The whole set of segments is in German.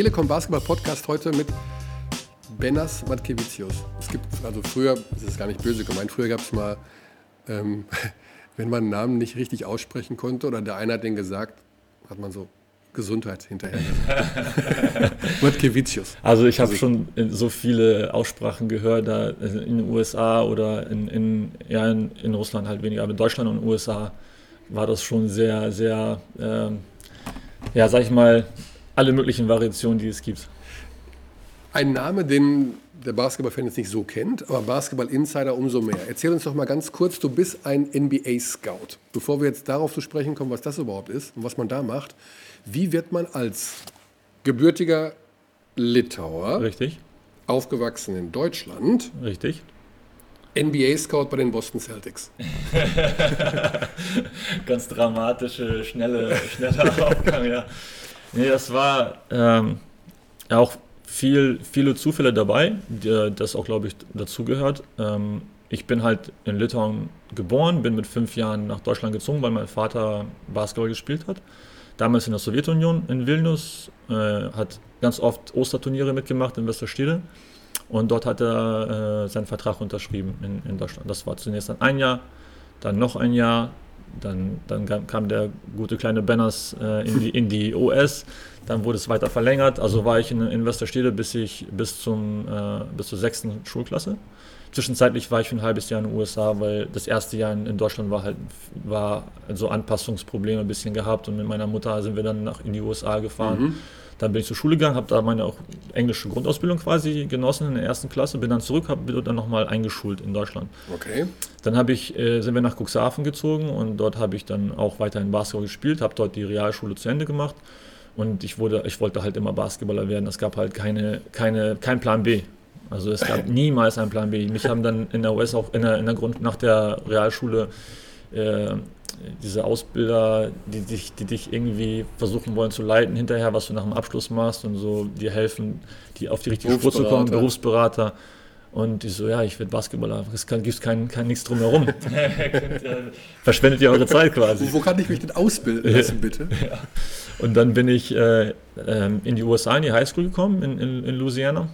Telekom Basketball Podcast heute mit Benas Matkevicius. Es gibt, also früher, das ist gar nicht böse gemeint, früher gab es mal, ähm, wenn man einen Namen nicht richtig aussprechen konnte oder der eine hat den gesagt, hat man so Gesundheit hinterher gesagt. Matkevicius. Also ich habe also, schon so viele Aussprachen gehört, da in den USA oder in, in, ja, in, in Russland halt weniger, aber in Deutschland und USA war das schon sehr, sehr, ähm, ja, sag ich mal, alle möglichen Variationen, die es gibt. Ein Name, den der Basketball-Fan jetzt nicht so kennt, aber Basketball-Insider umso mehr. Erzähl uns doch mal ganz kurz, du bist ein NBA-Scout. Bevor wir jetzt darauf zu sprechen kommen, was das überhaupt ist und was man da macht, wie wird man als gebürtiger Litauer, Richtig. aufgewachsen in Deutschland, Richtig. NBA-Scout bei den Boston Celtics. Ganz dramatische, schnelle, schneller Aufgang, ja. Nee, das war ähm, auch viel, viele Zufälle dabei, das auch, glaube ich, dazugehört. Ähm, ich bin halt in Litauen geboren, bin mit fünf Jahren nach Deutschland gezogen, weil mein Vater Basketball gespielt hat. Damals in der Sowjetunion, in Vilnius, äh, hat ganz oft Osterturniere mitgemacht in Westerstede. Und dort hat er äh, seinen Vertrag unterschrieben in, in Deutschland. Das war zunächst dann ein Jahr, dann noch ein Jahr, dann, dann kam der gute kleine Banners äh, in, die, in die OS, dann wurde es weiter verlängert. Also war ich in, in Westerstede bis, ich, bis, zum, äh, bis zur sechsten Schulklasse. Zwischenzeitlich war ich für ein halbes Jahr in den USA, weil das erste Jahr in, in Deutschland war halt war so Anpassungsprobleme ein bisschen gehabt und mit meiner Mutter sind wir dann nach in die USA gefahren. Mhm dann bin ich zur Schule gegangen, habe da meine auch englische Grundausbildung quasi genossen in der ersten Klasse, bin dann zurück, habe dann nochmal eingeschult in Deutschland. Okay. Dann habe ich, äh, sind wir nach Cuxhaven gezogen und dort habe ich dann auch weiterhin Basketball gespielt, habe dort die Realschule zu Ende gemacht und ich, wurde, ich wollte halt immer Basketballer werden. Es gab halt keine, keine, kein Plan B. Also es gab niemals einen Plan B. Mich haben dann in der US auch in der, in der Grund, nach der Realschule äh, diese Ausbilder, die dich, die dich irgendwie versuchen wollen zu leiten, hinterher, was du nach dem Abschluss machst und so dir helfen, die auf die richtige Spur zu kommen, Berufsberater. Und die so, ja, ich werde Basketballer, es gibt kein, kein nichts drumherum. Verschwendet ihr eure Zeit quasi. Wo kann ich mich denn ausbilden lassen, bitte? ja. Und dann bin ich äh, ähm, in die USA, in die Highschool gekommen, in, in, in Louisiana.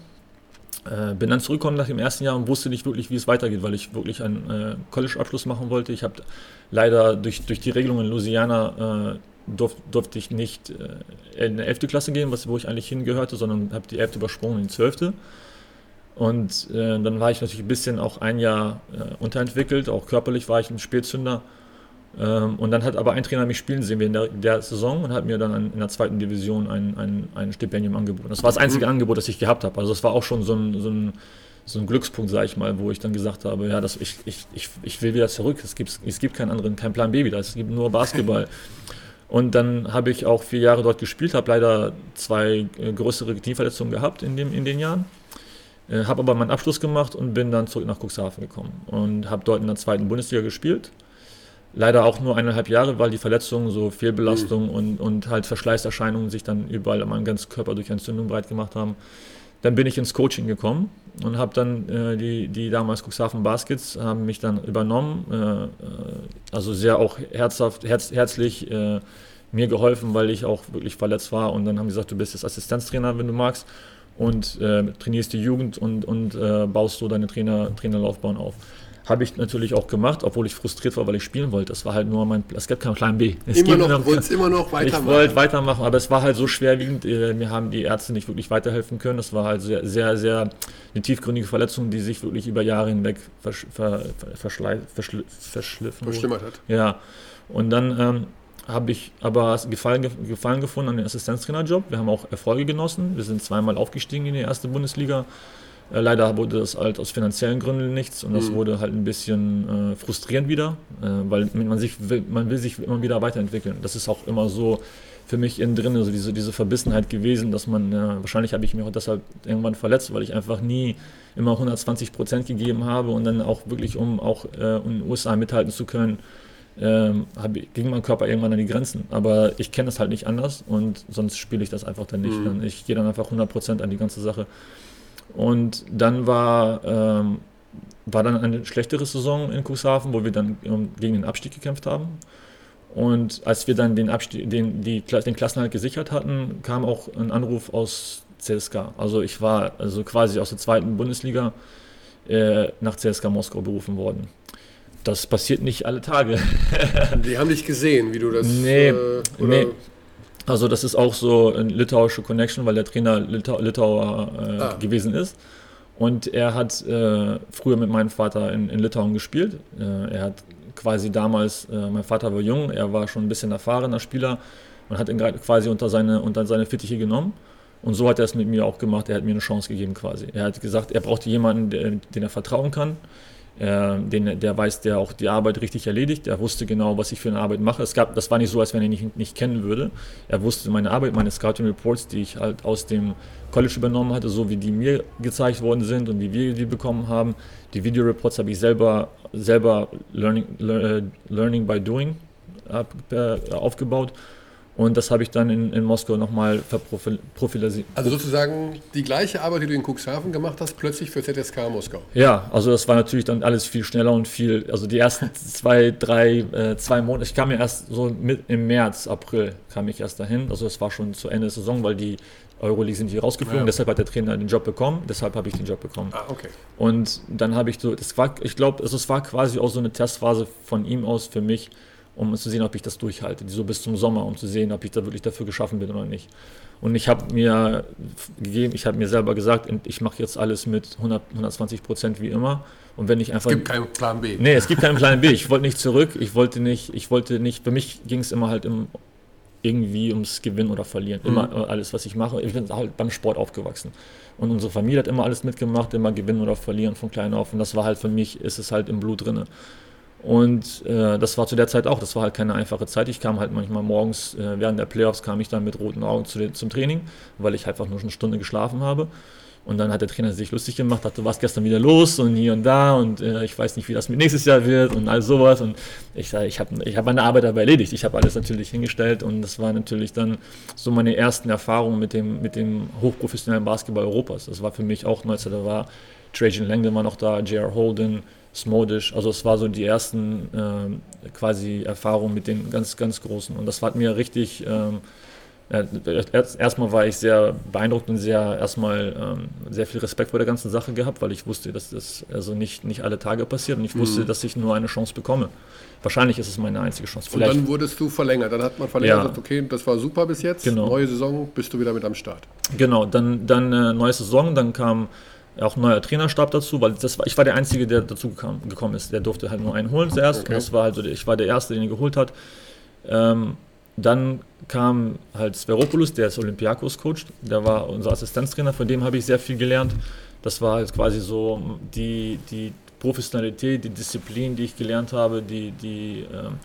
Äh, bin dann zurückgekommen nach dem ersten Jahr und wusste nicht wirklich, wie es weitergeht, weil ich wirklich einen äh, College-Abschluss machen wollte. Ich habe leider durch, durch die Regelung in Louisiana äh, durf, durfte ich nicht äh, in die 11. Klasse gehen, was, wo ich eigentlich hingehörte, sondern habe die 11. übersprungen in die 12. Und äh, dann war ich natürlich ein bisschen auch ein Jahr äh, unterentwickelt, auch körperlich war ich ein Spätzünder. Ähm, und dann hat aber ein Trainer mich spielen sehen in der, Saison und hat mir dann an, in der zweiten Division ein, ein, ein Stipendium angeboten. Das war das einzige mhm. Angebot, das ich gehabt habe. Also es war auch schon so ein, so ein so ein Glückspunkt, sage ich mal, wo ich dann gesagt habe, ja, das, ich, ich, ich, ich will wieder zurück. Es gibt, es gibt keinen anderen, keinen Plan B wieder. Es gibt nur Basketball. Und dann habe ich auch vier Jahre dort gespielt, habe leider zwei äh, größere Knieverletzungen gehabt in, dem, in den Jahren. Äh, habe aber meinen Abschluss gemacht und bin dann zurück nach Cuxhaven gekommen und habe dort in der zweiten Bundesliga gespielt. Leider auch nur eineinhalb Jahre, weil die Verletzungen, so Fehlbelastung mhm. und, und halt Verschleißerscheinungen sich dann überall am ganzen Körper durch Entzündung breit gemacht haben. Dann bin ich ins Coaching gekommen und habe dann äh, die, die damals Cuxhaven Baskets haben mich dann übernommen, äh, also sehr auch herzhaft, herz, herzlich äh, mir geholfen, weil ich auch wirklich verletzt war und dann haben sie gesagt, du bist jetzt Assistenztrainer, wenn du magst und äh, trainierst die Jugend und, und äh, baust so deine Trainer, Trainerlaufbahn auf. Habe ich natürlich auch gemacht, obwohl ich frustriert war, weil ich spielen wollte. Das war halt nur mein, es gibt keinen Plan B. Es immer noch, wolltest immer noch weitermachen. Ich wollte weitermachen, aber es war halt so schwerwiegend. Äh, mir haben die Ärzte nicht wirklich weiterhelfen können. Es war halt sehr, sehr, sehr eine tiefgründige Verletzung, die sich wirklich über Jahre hinweg versch, ver, verschl, verschliffen Verschlimmert hat. Ja. Und dann ähm, habe ich aber Gefallen, Gefallen gefunden an den Assistenztrainerjob. Wir haben auch Erfolge genossen. Wir sind zweimal aufgestiegen in die erste Bundesliga. Äh, leider wurde das halt aus finanziellen Gründen nichts und das mhm. wurde halt ein bisschen äh, frustrierend wieder, äh, weil man, sich, will, man will sich immer wieder weiterentwickeln. Das ist auch immer so für mich innen drin, also diese, diese Verbissenheit gewesen, dass man, wahrscheinlich habe ich mich auch deshalb irgendwann verletzt, weil ich einfach nie immer 120 Prozent gegeben habe und dann auch wirklich, um auch äh, in den USA mithalten zu können, ähm, hab, ging mein Körper irgendwann an die Grenzen. Aber ich kenne das halt nicht anders und sonst spiele ich das einfach dann nicht. Mhm. Ich gehe dann einfach 100 Prozent an die ganze Sache. Und dann war, ähm, war dann eine schlechtere Saison in Cuxhaven, wo wir dann gegen den Abstieg gekämpft haben. Und als wir dann den, Abstieg, den, die, den Klassenhalt gesichert hatten, kam auch ein Anruf aus CSK. Also ich war also quasi aus der zweiten Bundesliga äh, nach CSK Moskau berufen worden. Das passiert nicht alle Tage. die haben dich gesehen, wie du das. Nee, äh, nee. Also das ist auch so eine litauische Connection, weil der Trainer Litau Litauer äh, ah. gewesen ist. Und er hat äh, früher mit meinem Vater in, in Litauen gespielt. Äh, er hat quasi damals, äh, mein Vater war jung, er war schon ein bisschen erfahrener Spieler und hat ihn quasi unter seine, unter seine Fittiche genommen. Und so hat er es mit mir auch gemacht. Er hat mir eine Chance gegeben quasi. Er hat gesagt, er brauchte jemanden, den er vertrauen kann, äh, den, der weiß, der auch die Arbeit richtig erledigt. Er wusste genau, was ich für eine Arbeit mache. Es gab, das war nicht so, als wenn er ihn nicht, nicht kennen würde. Er wusste meine Arbeit, meine Scouting Reports, die ich halt aus dem College übernommen hatte, so wie die mir gezeigt worden sind und wie wir die bekommen haben. Die Video Reports habe ich selber, selber learning, learning by doing äh, aufgebaut. Und das habe ich dann in, in Moskau nochmal verprofilisiert. Also sozusagen die gleiche Arbeit, die du in Cuxhaven gemacht hast, plötzlich für ZSK Moskau. Ja, also das war natürlich dann alles viel schneller und viel, also die ersten zwei, drei, äh, zwei Monate, ich kam ja erst so mit im März, April kam ich erst dahin, also es war schon zu Ende der Saison, weil die Euroleague sind hier rausgeflogen, ja. deshalb hat der Trainer den Job bekommen, deshalb habe ich den Job bekommen. Ah, okay. Und dann habe ich so, das war, ich glaube, also es war quasi auch so eine Testphase von ihm aus für mich, um zu sehen, ob ich das durchhalte, so bis zum Sommer, um zu sehen, ob ich da wirklich dafür geschaffen bin oder nicht. Und ich habe mir gegeben, ich habe mir selber gesagt, ich mache jetzt alles mit 100, 120 Prozent wie immer. Und wenn ich einfach. Es gibt keinen Plan B. Nee, es gibt keinen Plan B. Ich wollte nicht zurück. Ich wollte nicht, ich wollte nicht, für mich ging es immer halt im, irgendwie ums Gewinnen oder Verlieren. Immer mhm. alles, was ich mache. Ich bin halt beim Sport aufgewachsen. Und unsere Familie hat immer alles mitgemacht, immer gewinnen oder verlieren von klein auf. Und das war halt für mich, ist es halt im Blut drin. Und äh, das war zu der Zeit auch, das war halt keine einfache Zeit. Ich kam halt manchmal morgens, äh, während der Playoffs kam ich dann mit roten Augen zu den, zum Training, weil ich einfach nur eine Stunde geschlafen habe. Und dann hat der Trainer sich lustig gemacht, du warst gestern wieder los und hier und da und äh, ich weiß nicht, wie das mit nächstes Jahr wird und all sowas. Und ich sage, ich habe ich hab meine Arbeit dabei erledigt. Ich habe alles natürlich hingestellt und das war natürlich dann so meine ersten Erfahrungen mit dem, mit dem hochprofessionellen Basketball Europas. Das war für mich auch neu, da war Trajan Langdon war noch da, J.R. Holden, Smodish. Also es war so die ersten äh, quasi Erfahrungen mit den ganz, ganz Großen. Und das hat mir richtig, ähm, erst, erstmal war ich sehr beeindruckt und sehr erstmal ähm, sehr viel Respekt vor der ganzen Sache gehabt, weil ich wusste, dass das also nicht, nicht alle Tage passiert und ich wusste, mhm. dass ich nur eine Chance bekomme. Wahrscheinlich ist es meine einzige Chance. Vielleicht. Und dann wurdest du verlängert. Dann hat man verlängert, ja. gesagt, okay, das war super bis jetzt. Genau. Neue Saison, bist du wieder mit am Start. Genau, dann, dann äh, neue Saison, dann kam auch ein neuer Trainerstab dazu, weil das war, ich war der Einzige, der dazu kam, gekommen ist. Der durfte halt nur einen holen zuerst. Okay. Und das war halt so, ich war der Erste, den ihn geholt hat. Ähm, dann kam halt Sveropoulos, der ist Olympiakos-Coach. Der war unser Assistenztrainer, von dem habe ich sehr viel gelernt. Das war halt quasi so die, die Professionalität, die Disziplin, die ich gelernt habe, die, die ähm,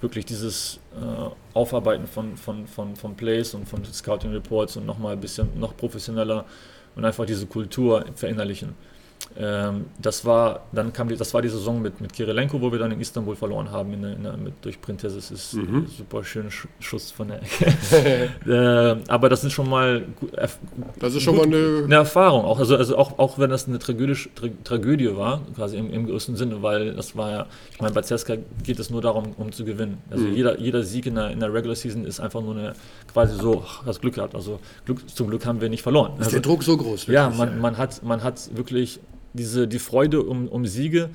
wirklich dieses äh, Aufarbeiten von, von, von, von Plays und von Scouting Reports und nochmal ein bisschen noch professioneller und einfach diese Kultur verinnerlichen. Ähm, das war, dann kam die, das war die Saison mit, mit Kirilenko, wo wir dann in Istanbul verloren haben in, in, mit, durch Printess. Das ist mhm. ein super schöner Schuss von der Ecke. äh, aber das ist schon mal Das ist schon gut, mal eine, eine, Erfahrung. Auch, also, also auch, auch wenn das eine Tragödie, Tra Tragödie war, quasi im, im größten Sinne, weil das war ja, ich meine, bei Ceska geht es nur darum, um zu gewinnen. Also mhm. jeder, jeder Sieg in der, in der Regular Season ist einfach nur eine, quasi so, das Glück gehabt. Also Glück, zum Glück haben wir nicht verloren. Ist also, der Druck so groß? Wirklich? Ja, man, man, hat, man hat wirklich diese, die Freude um, um Siege.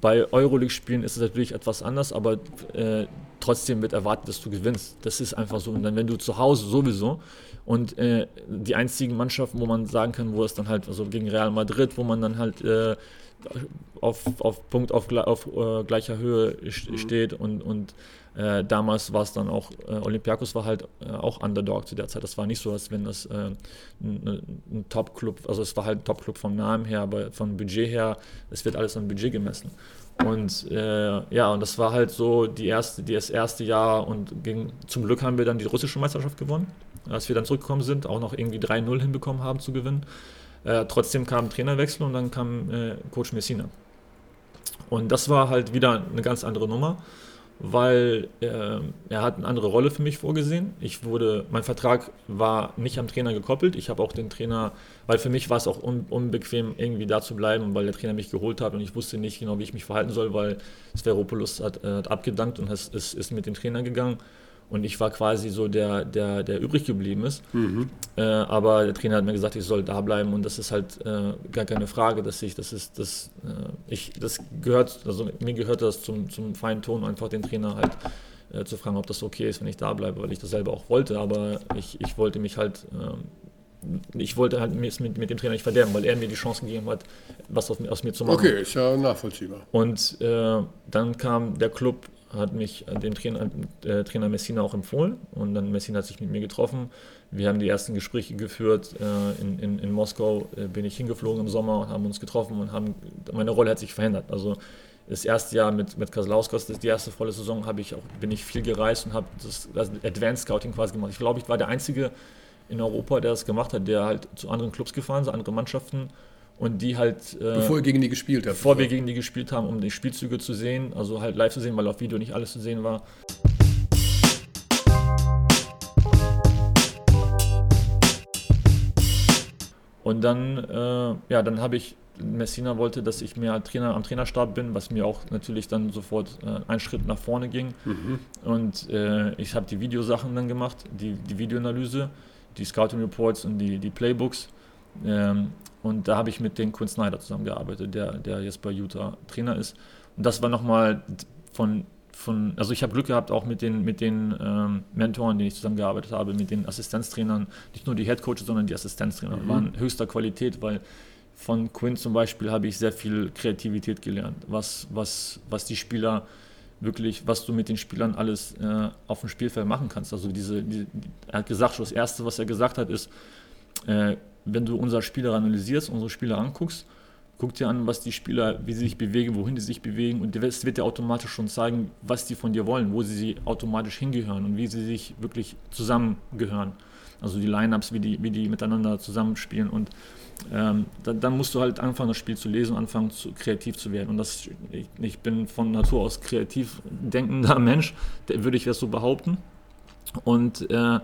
Bei Euroleague-Spielen ist es natürlich etwas anders, aber äh, trotzdem wird erwartet, dass du gewinnst. Das ist einfach so. Und dann, wenn du zu Hause sowieso und äh, die einzigen Mannschaften, wo man sagen kann, wo es dann halt, also gegen Real Madrid, wo man dann halt äh, auf, auf Punkt auf, auf uh, gleicher Höhe mhm. steht und, und äh, damals war es dann auch, äh, Olympiakos war halt äh, auch Underdog zu der Zeit. Das war nicht so, als wenn das äh, ein, ein Top-Club, also es war halt ein Top-Club vom Namen her, aber vom Budget her, es wird alles am Budget gemessen. Und äh, ja, und das war halt so die erste, das erste Jahr und ging, zum Glück haben wir dann die russische Meisterschaft gewonnen, als wir dann zurückgekommen sind, auch noch irgendwie 3-0 hinbekommen haben zu gewinnen. Äh, trotzdem kam Trainerwechsel und dann kam Coach Messina. Und das war halt wieder eine ganz andere Nummer. Weil äh, er hat eine andere Rolle für mich vorgesehen. Ich wurde, mein Vertrag war nicht am Trainer gekoppelt. Ich habe auch den Trainer, weil für mich war es auch un, unbequem, irgendwie da zu bleiben, weil der Trainer mich geholt hat und ich wusste nicht genau, wie ich mich verhalten soll, weil Sveropoulos hat, äh, hat abgedankt und ist, ist, ist mit dem Trainer gegangen. Und ich war quasi so der, der, der übrig geblieben ist. Mhm. Äh, aber der Trainer hat mir gesagt, ich soll da bleiben und das ist halt äh, gar keine Frage, dass ich, das ist, das, äh, ich, das gehört, also mir gehört das zum, zum feinen Ton, einfach den Trainer halt äh, zu fragen, ob das okay ist, wenn ich da bleibe, weil ich das selber auch wollte. Aber ich, ich wollte mich halt, ähm, ich wollte halt mit, mit dem Trainer nicht verderben, weil er mir die Chance gegeben hat, was aus, aus mir zu machen. Okay, ist ja nachvollziehbar. Und äh, dann kam der Club hat mich dem Trainer, äh, Trainer Messina auch empfohlen und dann Messina hat sich mit mir getroffen. Wir haben die ersten Gespräche geführt. Äh, in, in, in Moskau äh, bin ich hingeflogen im Sommer und haben uns getroffen und haben, meine Rolle hat sich verändert. Also das erste Jahr mit, mit Kaslauskas, das ist die erste volle Saison, habe ich auch, bin ich viel gereist und habe das, das Advanced Scouting quasi gemacht. Ich glaube, ich war der Einzige in Europa, der das gemacht hat, der halt zu anderen Clubs gefahren, zu anderen Mannschaften und die halt. Äh, bevor ihr gegen die gespielt habt. Bevor wir gegen die gespielt haben, um die Spielzüge zu sehen, also halt live zu sehen, weil auf Video nicht alles zu sehen war. Und dann, äh, ja, dann habe ich, Messina wollte, dass ich mehr Trainer am Trainerstab bin, was mir auch natürlich dann sofort äh, einen Schritt nach vorne ging. Mhm. Und äh, ich habe die Videosachen dann gemacht, die, die Videoanalyse, die Scouting Reports und die, die Playbooks. Ähm, und da habe ich mit dem Quinn Snyder zusammengearbeitet, der, der jetzt bei Utah Trainer ist. Und das war nochmal von, von, also ich habe Glück gehabt auch mit den, mit den ähm, Mentoren, denen ich zusammengearbeitet habe, mit den Assistenztrainern, nicht nur die Head Coaches, sondern die Assistenztrainer, mhm. waren höchster Qualität, weil von Quinn zum Beispiel habe ich sehr viel Kreativität gelernt, was, was, was die Spieler wirklich, was du mit den Spielern alles äh, auf dem Spielfeld machen kannst. Also diese, die, er hat gesagt, das Erste, was er gesagt hat, ist, äh, wenn du unsere Spieler analysierst, unsere Spieler anguckst, guck dir an, was die Spieler, wie sie sich bewegen, wohin die sich bewegen und es wird dir automatisch schon zeigen, was die von dir wollen, wo sie automatisch hingehören und wie sie sich wirklich zusammengehören. Also die Lineups, wie die, wie die miteinander zusammenspielen und ähm, dann, dann, musst du halt anfangen, das Spiel zu lesen und anfangen, zu, kreativ zu werden. Und das, ich, ich bin von Natur aus kreativ denkender Mensch, würde ich das so behaupten. Und äh,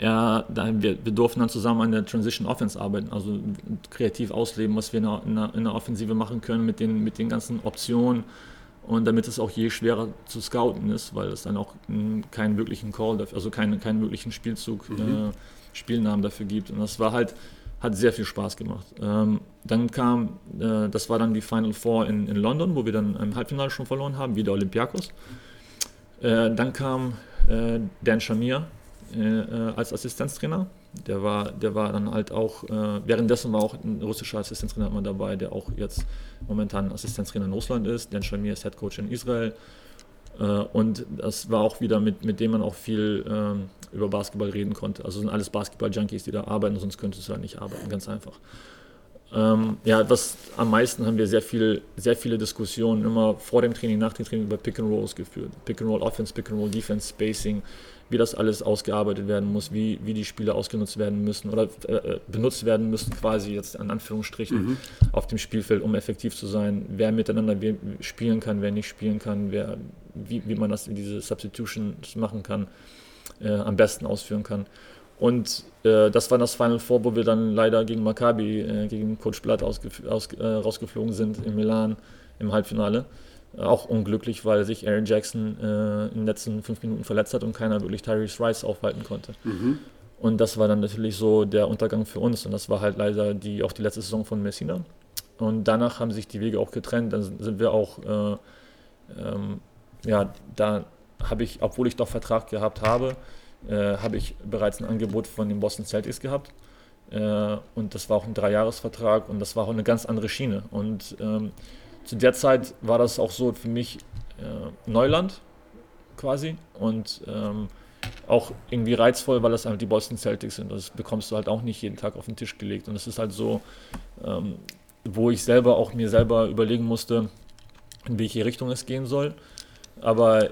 er, da, wir, wir durften dann zusammen an der Transition Offense arbeiten, also kreativ ausleben, was wir in der, in der, in der Offensive machen können mit den, mit den ganzen Optionen und damit es auch je schwerer zu scouten ist, weil es dann auch keinen wirklichen Call, also keinen, keinen wirklichen Spielzug, mhm. äh, Spielnamen dafür gibt. Und das war halt, hat sehr viel Spaß gemacht. Ähm, dann kam, äh, das war dann die Final Four in, in London, wo wir dann im Halbfinale schon verloren haben, wieder Olympiakos. Äh, dann kam äh, Dan Shamir, äh, äh, als Assistenztrainer. Der war, der war dann halt auch, äh, währenddessen war auch ein russischer Assistenztrainer immer dabei, der auch jetzt momentan Assistenztrainer in Russland ist. Dan Shamir ist Headcoach in Israel. Äh, und das war auch wieder mit, mit dem man auch viel ähm, über Basketball reden konnte. Also sind alles Basketball-Junkies, die da arbeiten, sonst könntest du halt nicht arbeiten, ganz einfach. Ähm, ja, was am meisten haben wir sehr, viel, sehr viele Diskussionen immer vor dem Training, nach dem Training über Pick and Rolls geführt. Pick and Roll Offense, Pick and Roll Defense, Spacing, wie das alles ausgearbeitet werden muss, wie, wie die Spiele ausgenutzt werden müssen oder äh, äh, benutzt werden müssen, quasi jetzt an Anführungsstrichen mhm. auf dem Spielfeld, um effektiv zu sein, wer miteinander spielen kann, wer nicht spielen kann, wer, wie, wie man das in diese Substitutions machen kann, äh, am besten ausführen kann. Und äh, das war das Final Four, wo wir dann leider gegen Maccabi, äh, gegen Coach Blatt aus, äh, rausgeflogen sind in Milan im Halbfinale auch unglücklich, weil sich Aaron Jackson äh, in den letzten fünf Minuten verletzt hat und keiner wirklich Tyrese Rice aufhalten konnte. Mhm. Und das war dann natürlich so der Untergang für uns. Und das war halt leider die, auch die letzte Saison von Messina. Und danach haben sich die Wege auch getrennt. Dann sind wir auch, äh, ähm, ja, da habe ich, obwohl ich doch Vertrag gehabt habe, äh, habe ich bereits ein Angebot von den Boston Celtics gehabt. Äh, und das war auch ein Dreijahresvertrag und das war auch eine ganz andere Schiene. Und ähm, zu der Zeit war das auch so für mich äh, Neuland quasi und ähm, auch irgendwie reizvoll, weil das halt die Boston Celtics sind. Das bekommst du halt auch nicht jeden Tag auf den Tisch gelegt. Und es ist halt so, ähm, wo ich selber auch mir selber überlegen musste, in welche Richtung es gehen soll. Aber äh,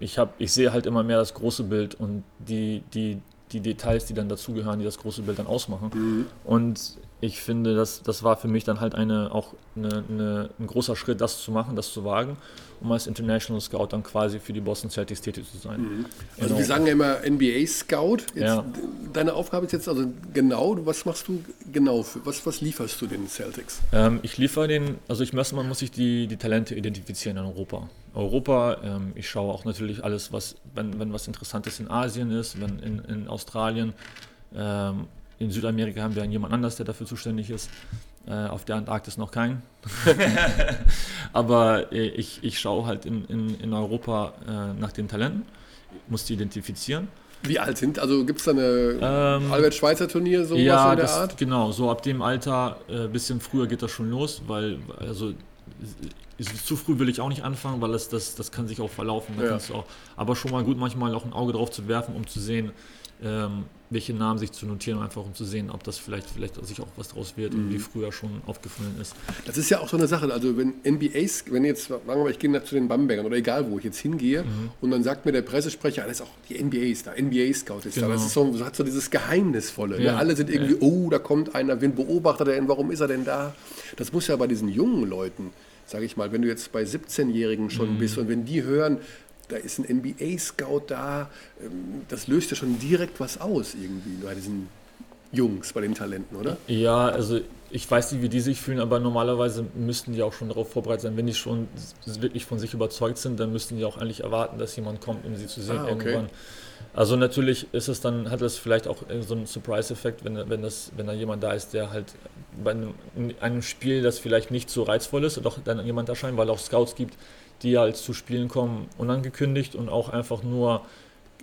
ich, hab, ich sehe halt immer mehr das große Bild und die, die, die Details, die dann dazugehören, die das große Bild dann ausmachen. Mhm. Und ich finde, das, das war für mich dann halt eine, auch eine, eine, ein großer Schritt, das zu machen, das zu wagen, um als International Scout dann quasi für die Boston Celtics tätig zu sein. Mhm. Also genau. wir sagen ja immer NBA Scout. Jetzt, ja. Deine Aufgabe ist jetzt also genau, was machst du genau, für, was, was lieferst du den Celtics? Ähm, ich liefere den, also ich möchte, man muss sich die, die Talente identifizieren in Europa. Europa, ähm, ich schaue auch natürlich alles, was, wenn, wenn was Interessantes in Asien ist, wenn in, in Australien, ähm, in Südamerika haben wir jemand anders, der dafür zuständig ist. Äh, auf der Antarktis noch keinen. Aber äh, ich, ich schaue halt in, in, in Europa äh, nach den Talenten, muss die identifizieren. Wie alt sind? Also gibt es da eine ähm, Albert-Schweitzer-Turnier, so ja, in der das, Art? Genau, so ab dem Alter, ein äh, bisschen früher geht das schon los, weil also zu früh will ich auch nicht anfangen, weil das, das, das kann sich auch verlaufen. Ja. Auch, aber schon mal gut, manchmal auch ein Auge drauf zu werfen, um zu sehen, ähm, welche Namen sich zu notieren, einfach um zu sehen, ob das vielleicht, vielleicht sich auch was draus wird mhm. und wie früher schon aufgefallen ist. Das ist ja auch so eine Sache. Also wenn NBAs, wenn jetzt, sagen wir mal, ich gehe nach zu den Bambergern oder egal wo ich jetzt hingehe mhm. und dann sagt mir der Pressesprecher, das ist auch die NBAs da, NBA Scout ist genau. da. Das ist so, hat so dieses Geheimnisvolle. Ne? Ja. Ne? Alle sind irgendwie, ja. oh, da kommt einer, wen beobachtet er denn, warum ist er denn da? Das muss ja bei diesen jungen Leuten, sage ich mal, wenn du jetzt bei 17-Jährigen schon mhm. bist und wenn die hören, da ist ein NBA-Scout da, ähm, das löst ja schon direkt was aus irgendwie bei diesen Jungs, bei den Talenten, oder? Ja, also ich weiß nicht, wie die sich fühlen, aber normalerweise müssten die auch schon darauf vorbereitet sein. Wenn die schon wirklich von sich überzeugt sind, dann müssten die auch eigentlich erwarten, dass jemand kommt, um sie zu sehen ah, okay. irgendwann. Also natürlich ist es dann, hat das vielleicht auch so einen Surprise-Effekt, wenn, wenn, wenn da jemand da ist, der halt bei einem, einem Spiel, das vielleicht nicht so reizvoll ist, doch dann jemand erscheint, weil auch Scouts gibt, die halt zu Spielen kommen, unangekündigt und auch einfach nur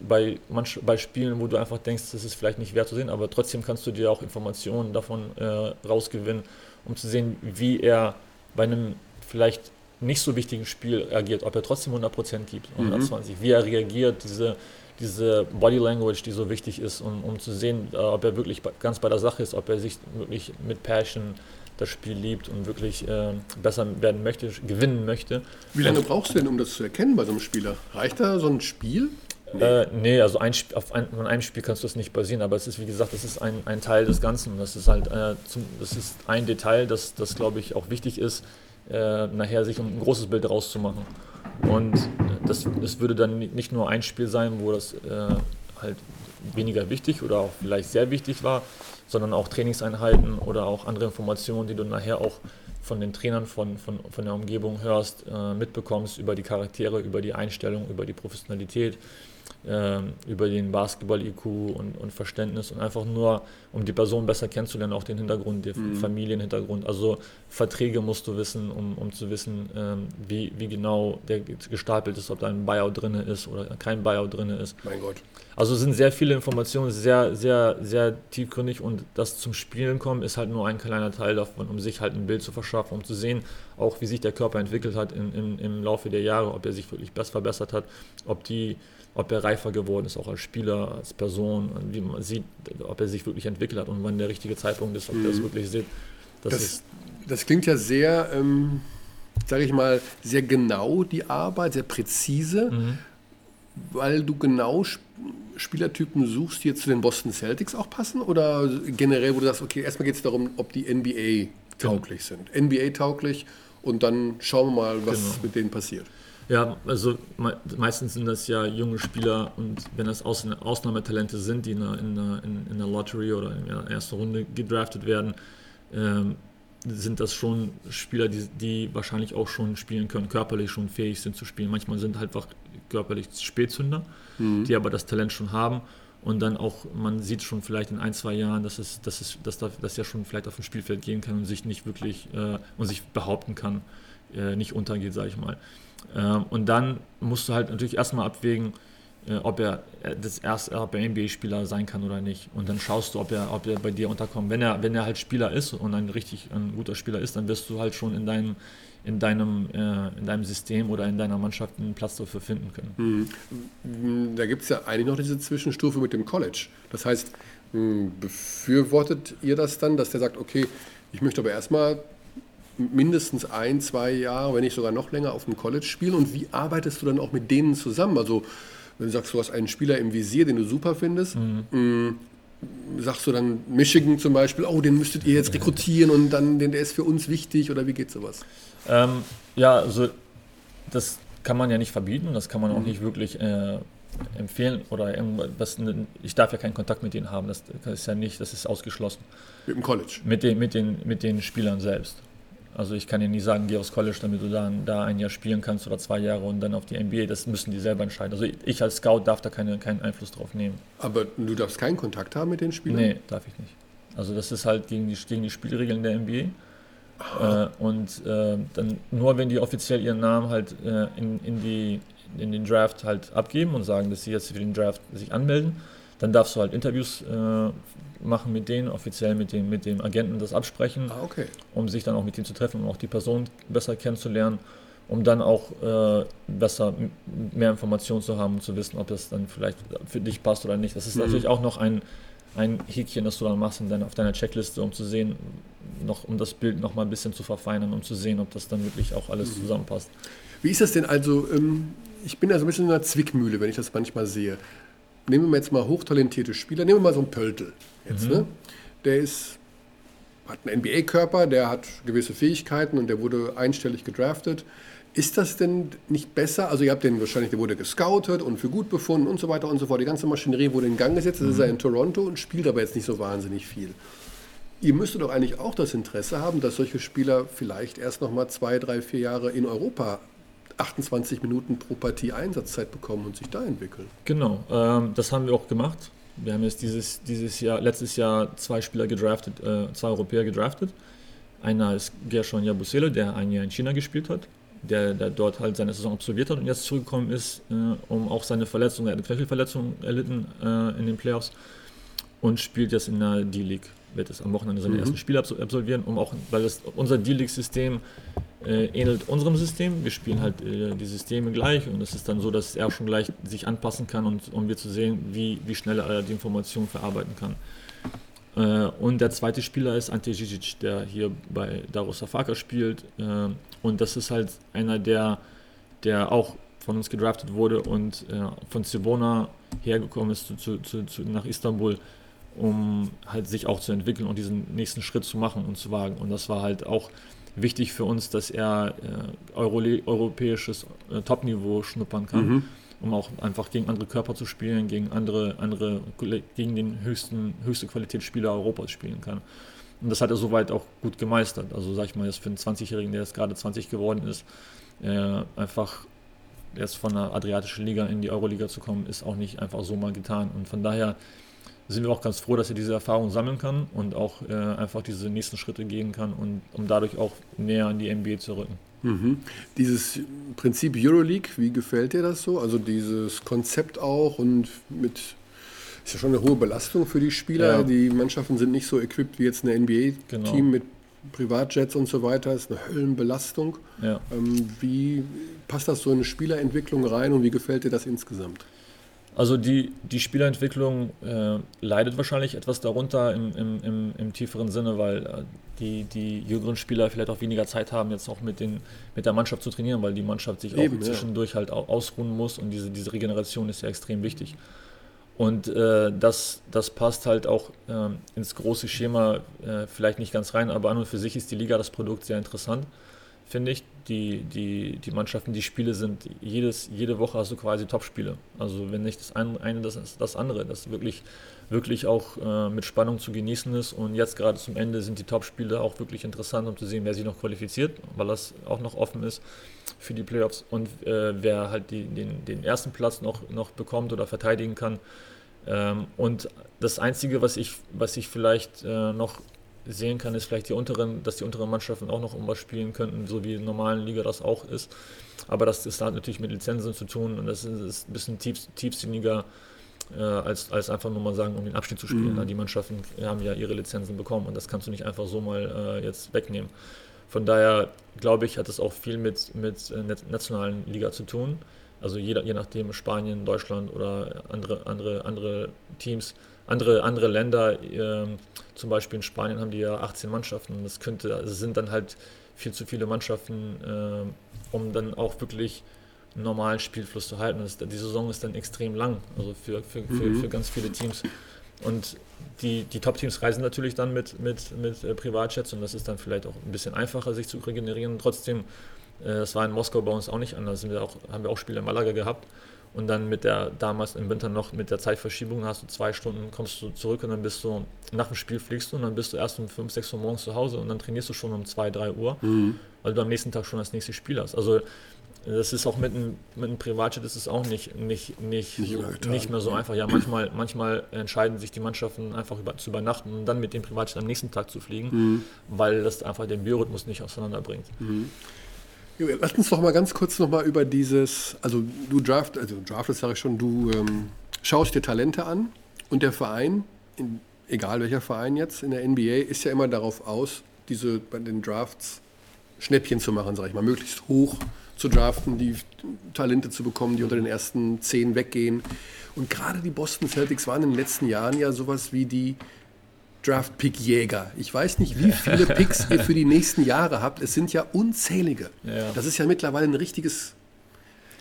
bei, manch, bei Spielen, wo du einfach denkst, das ist vielleicht nicht wert zu sehen, aber trotzdem kannst du dir auch Informationen davon äh, rausgewinnen, um zu sehen, wie er bei einem vielleicht nicht so wichtigen Spiel reagiert, ob er trotzdem 100% gibt, 120, mhm. wie er reagiert, diese, diese Body Language, die so wichtig ist, um, um zu sehen, äh, ob er wirklich ganz bei der Sache ist, ob er sich wirklich mit Passion das Spiel liebt und wirklich äh, besser werden möchte, gewinnen möchte. Wie lange brauchst du denn, um das zu erkennen bei so einem Spieler? Reicht da so ein Spiel? Nee, äh, nee also ein, auf ein, von einem Spiel kannst du das nicht basieren, aber es ist, wie gesagt, das ist ein, ein Teil des Ganzen. Das ist halt äh, zum, das ist ein Detail, das, das glaube ich, auch wichtig ist, äh, nachher sich ein großes Bild rauszumachen. Und das, das würde dann nicht nur ein Spiel sein, wo das äh, halt weniger wichtig oder auch vielleicht sehr wichtig war, sondern auch Trainingseinheiten oder auch andere Informationen, die du nachher auch von den Trainern, von, von, von der Umgebung hörst, äh, mitbekommst über die Charaktere, über die Einstellung, über die Professionalität, äh, über den Basketball-IQ und, und, Verständnis und einfach nur, um die Person besser kennenzulernen, auch den Hintergrund, den mhm. Familienhintergrund. Also Verträge musst du wissen, um, um zu wissen, ähm, wie, wie genau der gestapelt ist, ob da ein Buyout drin ist oder kein Buyout drin ist. Mein Gott. Also sind sehr viele Informationen, sehr, sehr, sehr tiefgründig und das zum Spielen kommen ist halt nur ein kleiner Teil davon, um sich halt ein Bild zu verschaffen, um zu sehen, auch wie sich der Körper entwickelt hat in, in, im Laufe der Jahre, ob er sich wirklich besser verbessert hat, ob die ob er reifer geworden ist, auch als Spieler, als Person, wie man sieht, ob er sich wirklich entwickelt hat und wann der richtige Zeitpunkt ist, ob mhm. er das wirklich sieht. Das, das, das klingt ja sehr, ähm, sage ich mal, sehr genau die Arbeit, sehr präzise, mhm. Weil du genau Spielertypen suchst, die jetzt zu den Boston Celtics auch passen? Oder generell, wo du sagst, okay, erstmal geht es darum, ob die NBA tauglich genau. sind. NBA tauglich und dann schauen wir mal, was genau. mit denen passiert. Ja, also me meistens sind das ja junge Spieler und wenn das Aus Ausnahmetalente sind, die in der, in, der, in der, Lottery oder in der ersten Runde gedraftet werden, ähm, sind das schon Spieler, die, die wahrscheinlich auch schon spielen können, körperlich schon fähig sind zu spielen. Manchmal sind halt einfach körperlich Spätzünder, mhm. die aber das Talent schon haben. Und dann auch, man sieht schon vielleicht in ein, zwei Jahren, dass es, dass es, dass das ja schon vielleicht auf dem Spielfeld gehen kann und sich nicht wirklich äh, und sich behaupten kann, äh, nicht untergeht, sage ich mal. Ähm, und dann musst du halt natürlich erstmal abwägen, ob er äh, das erste, ob er NBA-Spieler sein kann oder nicht. Und dann schaust du, ob er, ob er bei dir unterkommt. Wenn er, wenn er halt Spieler ist und ein richtig ein guter Spieler ist, dann wirst du halt schon in deinem in deinem, äh, in deinem System oder in deiner Mannschaft einen Platz dafür finden können. Mhm. Da gibt es ja eigentlich noch diese Zwischenstufe mit dem College. Das heißt, befürwortet ihr das dann, dass der sagt, okay, ich möchte aber erstmal mindestens ein, zwei Jahre, wenn nicht sogar noch länger auf dem College spielen? Und wie arbeitest du dann auch mit denen zusammen? Also, wenn du sagst, du hast einen Spieler im Visier, den du super findest, mhm. sagst du dann Michigan zum Beispiel, oh, den müsstet ihr jetzt rekrutieren und dann, den, der ist für uns wichtig oder wie geht sowas? Ähm, ja, also das kann man ja nicht verbieten, das kann man auch mhm. nicht wirklich äh, empfehlen oder irgendwas. Ich darf ja keinen Kontakt mit denen haben, das, das ist ja nicht, das ist ausgeschlossen. Mit dem College? Mit den, mit den, mit den Spielern selbst. Also ich kann dir nicht sagen, geh aufs College, damit du dann da ein Jahr spielen kannst oder zwei Jahre und dann auf die NBA. Das müssen die selber entscheiden. Also ich als Scout darf da keine, keinen Einfluss drauf nehmen. Aber du darfst keinen Kontakt haben mit den Spielern? Nee, darf ich nicht. Also das ist halt gegen die, gegen die Spielregeln der NBA. Äh, und äh, dann nur wenn die offiziell ihren Namen halt äh, in, in, die, in den Draft halt abgeben und sagen, dass sie jetzt für den Draft sich anmelden, dann darfst du halt Interviews äh, machen mit denen, offiziell mit dem, mit dem Agenten das absprechen, ah, okay. um sich dann auch mit denen zu treffen, um auch die Person besser kennenzulernen, um dann auch äh, besser mehr Informationen zu haben und zu wissen, ob das dann vielleicht für dich passt oder nicht. Das ist mhm. natürlich auch noch ein, ein Häkchen, das du dann machst in deiner, auf deiner Checkliste, um zu sehen, noch, um das Bild noch mal ein bisschen zu verfeinern, um zu sehen, ob das dann wirklich auch alles mhm. zusammenpasst. Wie ist das denn also? Ähm, ich bin da so ein bisschen in einer Zwickmühle, wenn ich das manchmal sehe. Nehmen wir jetzt mal hochtalentierte Spieler, nehmen wir mal so einen Pöltl jetzt, mhm. ne? Der ist, hat einen NBA-Körper, der hat gewisse Fähigkeiten und der wurde einstellig gedraftet. Ist das denn nicht besser? Also ihr habt den wahrscheinlich, der wurde gescoutet und für gut befunden und so weiter und so fort. Die ganze Maschinerie wurde in Gang gesetzt. Jetzt mhm. ist er in Toronto und spielt aber jetzt nicht so wahnsinnig viel. Ihr müsstet doch eigentlich auch das Interesse haben, dass solche Spieler vielleicht erst noch mal zwei, drei, vier Jahre in Europa 28 Minuten pro Partie Einsatzzeit bekommen und sich da entwickeln. Genau, ähm, das haben wir auch gemacht. Wir haben jetzt dieses, dieses Jahr, letztes Jahr zwei Spieler gedraftet, äh, zwei Europäer gedraftet. Einer ist Gershon Yabusele, der ein Jahr in China gespielt hat, der, der dort halt seine Saison absolviert hat und jetzt zurückgekommen ist, äh, um auch seine Verletzung, er hat eine Knöchelverletzung erlitten äh, in den Playoffs und spielt jetzt in der D-League. Wird es am Wochenende seine mhm. ersten Spiele absolvieren, um auch, weil das unser D-League-System äh, ähnelt unserem System. Wir spielen halt äh, die Systeme gleich und es ist dann so, dass er schon gleich sich anpassen kann und um wir zu sehen, wie, wie schnell er die Informationen verarbeiten kann. Äh, und der zweite Spieler ist Ante Žižić, der hier bei Darusafaka spielt. Äh, und das ist halt einer, der, der auch von uns gedraftet wurde und äh, von Cibona hergekommen ist zu, zu, zu, nach Istanbul, um halt sich auch zu entwickeln und diesen nächsten Schritt zu machen und zu wagen. Und das war halt auch wichtig für uns, dass er äh, Euro europäisches äh, Topniveau schnuppern kann, mhm. um auch einfach gegen andere Körper zu spielen, gegen andere, andere gegen den höchsten, höchste Qualitätsspieler Europas spielen kann. Und das hat er soweit auch gut gemeistert. Also sag ich mal, jetzt für einen 20-Jährigen, der jetzt gerade 20 geworden ist, äh, einfach jetzt von der Adriatischen Liga in die Euroliga zu kommen, ist auch nicht einfach so mal getan. Und von daher sind wir auch ganz froh, dass er diese Erfahrung sammeln kann und auch äh, einfach diese nächsten Schritte gehen kann und um dadurch auch näher an die NBA zu rücken. Mhm. Dieses Prinzip Euroleague, wie gefällt dir das so? Also dieses Konzept auch und mit ist ja schon eine hohe Belastung für die Spieler. Ja. Die Mannschaften sind nicht so equipped wie jetzt ein NBA-Team genau. mit Privatjets und so weiter. Das ist eine Höllenbelastung. Ja. Ähm, wie passt das so in eine Spielerentwicklung rein und wie gefällt dir das insgesamt? Also die, die Spielerentwicklung äh, leidet wahrscheinlich etwas darunter im, im, im, im tieferen Sinne, weil äh, die, die jüngeren Spieler vielleicht auch weniger Zeit haben, jetzt auch mit, den, mit der Mannschaft zu trainieren, weil die Mannschaft sich Eben, auch zwischendurch ja. halt ausruhen muss und diese, diese Regeneration ist ja extrem wichtig. Und äh, das, das passt halt auch äh, ins große Schema äh, vielleicht nicht ganz rein, aber an und für sich ist die Liga das Produkt sehr interessant finde ich. Die, die, die Mannschaften, die Spiele sind, jedes, jede Woche hast du quasi Topspiele. Also wenn nicht das eine, das ist das andere. Das wirklich, wirklich auch äh, mit Spannung zu genießen ist. Und jetzt gerade zum Ende sind die Topspiele auch wirklich interessant, um zu sehen, wer sich noch qualifiziert, weil das auch noch offen ist für die Playoffs und äh, wer halt die, den, den ersten Platz noch, noch bekommt oder verteidigen kann. Ähm, und das Einzige, was ich, was ich vielleicht äh, noch sehen kann, ist vielleicht die unteren, dass die unteren Mannschaften auch noch um was spielen könnten, so wie in der normalen Liga das auch ist. Aber das, das hat natürlich mit Lizenzen zu tun und das ist, ein bisschen tief, tiefsinniger, äh, als, als einfach nur mal sagen, um den Abstieg zu spielen. Mhm. Die Mannschaften haben ja ihre Lizenzen bekommen und das kannst du nicht einfach so mal äh, jetzt wegnehmen. Von daher glaube ich, hat es auch viel mit, mit äh, nationalen Liga zu tun. Also jeder, je nachdem Spanien, Deutschland oder andere, andere, andere Teams andere, andere Länder, äh, zum Beispiel in Spanien haben die ja 18 Mannschaften. Das könnte, also sind dann halt viel zu viele Mannschaften, äh, um dann auch wirklich einen normalen Spielfluss zu halten. Das, die Saison ist dann extrem lang, also für, für, für, mhm. für ganz viele Teams. Und die, die Top-Teams reisen natürlich dann mit, mit, mit äh, Privatjets und das ist dann vielleicht auch ein bisschen einfacher, sich zu regenerieren. Trotzdem, äh, das war in Moskau bei uns auch nicht anders. Sind wir auch, haben wir auch Spiele in Malaga gehabt. Und dann mit der, damals im Winter noch mit der Zeitverschiebung hast du zwei Stunden, kommst du zurück und dann bist du, nach dem Spiel fliegst du und dann bist du erst um 5, 6 Uhr morgens zu Hause und dann trainierst du schon um 2, 3 Uhr, mhm. weil du am nächsten Tag schon das nächste Spiel hast. Also das ist auch mit einem, mit einem Privatjet ist es auch nicht, nicht, nicht, nicht, nicht, mehr so einfach. Ja, manchmal, manchmal entscheiden sich die Mannschaften einfach über, zu übernachten und dann mit dem Privatjet am nächsten Tag zu fliegen, mhm. weil das einfach den Biorhythmus nicht auseinanderbringt. Mhm. Lass uns doch mal ganz kurz noch mal über dieses, also du draft, also draftest sage ich schon, du ähm, schaust dir Talente an und der Verein, in, egal welcher Verein jetzt in der NBA, ist ja immer darauf aus, diese bei den Drafts Schnäppchen zu machen, sage ich mal, möglichst hoch zu draften, die Talente zu bekommen, die unter den ersten zehn weggehen. Und gerade die Boston Celtics waren in den letzten Jahren ja sowas wie die Draft-Pick-Jäger. Ich weiß nicht, wie viele Picks ihr für die nächsten Jahre habt. Es sind ja unzählige. Ja. Das ist ja mittlerweile ein richtiges,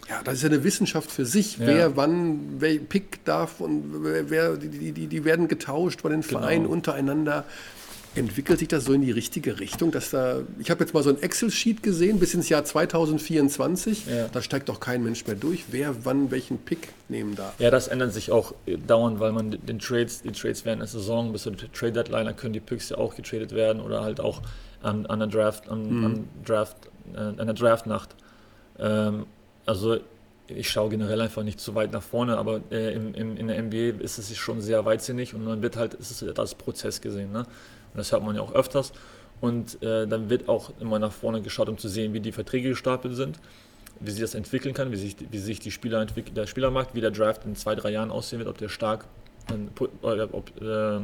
ja, das ist ja eine Wissenschaft für sich, ja. wer wann, wer Pick darf und wer, die, die, die werden getauscht bei den genau. Vereinen genau. untereinander. Entwickelt sich das so in die richtige Richtung, dass da, ich habe jetzt mal so ein Excel-Sheet gesehen bis ins Jahr 2024, ja. da steigt doch kein Mensch mehr durch, wer wann welchen Pick nehmen darf. Ja, das ändert sich auch dauernd, weil man den Trades, die Trades während der Saison bis zur Trade Deadline, dann können die Picks ja auch getradet werden oder halt auch an, an der Draft, an, mhm. an Draft, äh, an der Draftnacht. Ähm, also ich schaue generell einfach nicht zu weit nach vorne, aber äh, im, im, in der NBA ist es schon sehr weitsinnig und man wird halt, ist es als Prozess gesehen. Ne? Das hört man ja auch öfters. Und äh, dann wird auch immer nach vorne geschaut, um zu sehen, wie die Verträge gestapelt sind, wie sich das entwickeln kann, wie sich, wie sich die Spieler entwickelt, der Spielermarkt, wie der Draft in zwei, drei Jahren aussehen wird, ob der stark, äh, ob, äh,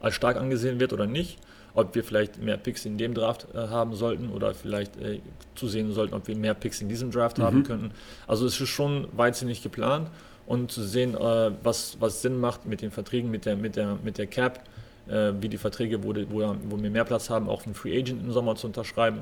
als stark angesehen wird oder nicht, ob wir vielleicht mehr Picks in dem Draft äh, haben sollten oder vielleicht äh, zusehen sollten, ob wir mehr Picks in diesem Draft mhm. haben könnten. Also es ist schon weitsinnig geplant und zu sehen, äh, was, was Sinn macht mit den Verträgen, mit der, mit der, mit der Cap äh, wie die Verträge, wo, wo, wo wir mehr Platz haben, auch einen Free Agent im Sommer zu unterschreiben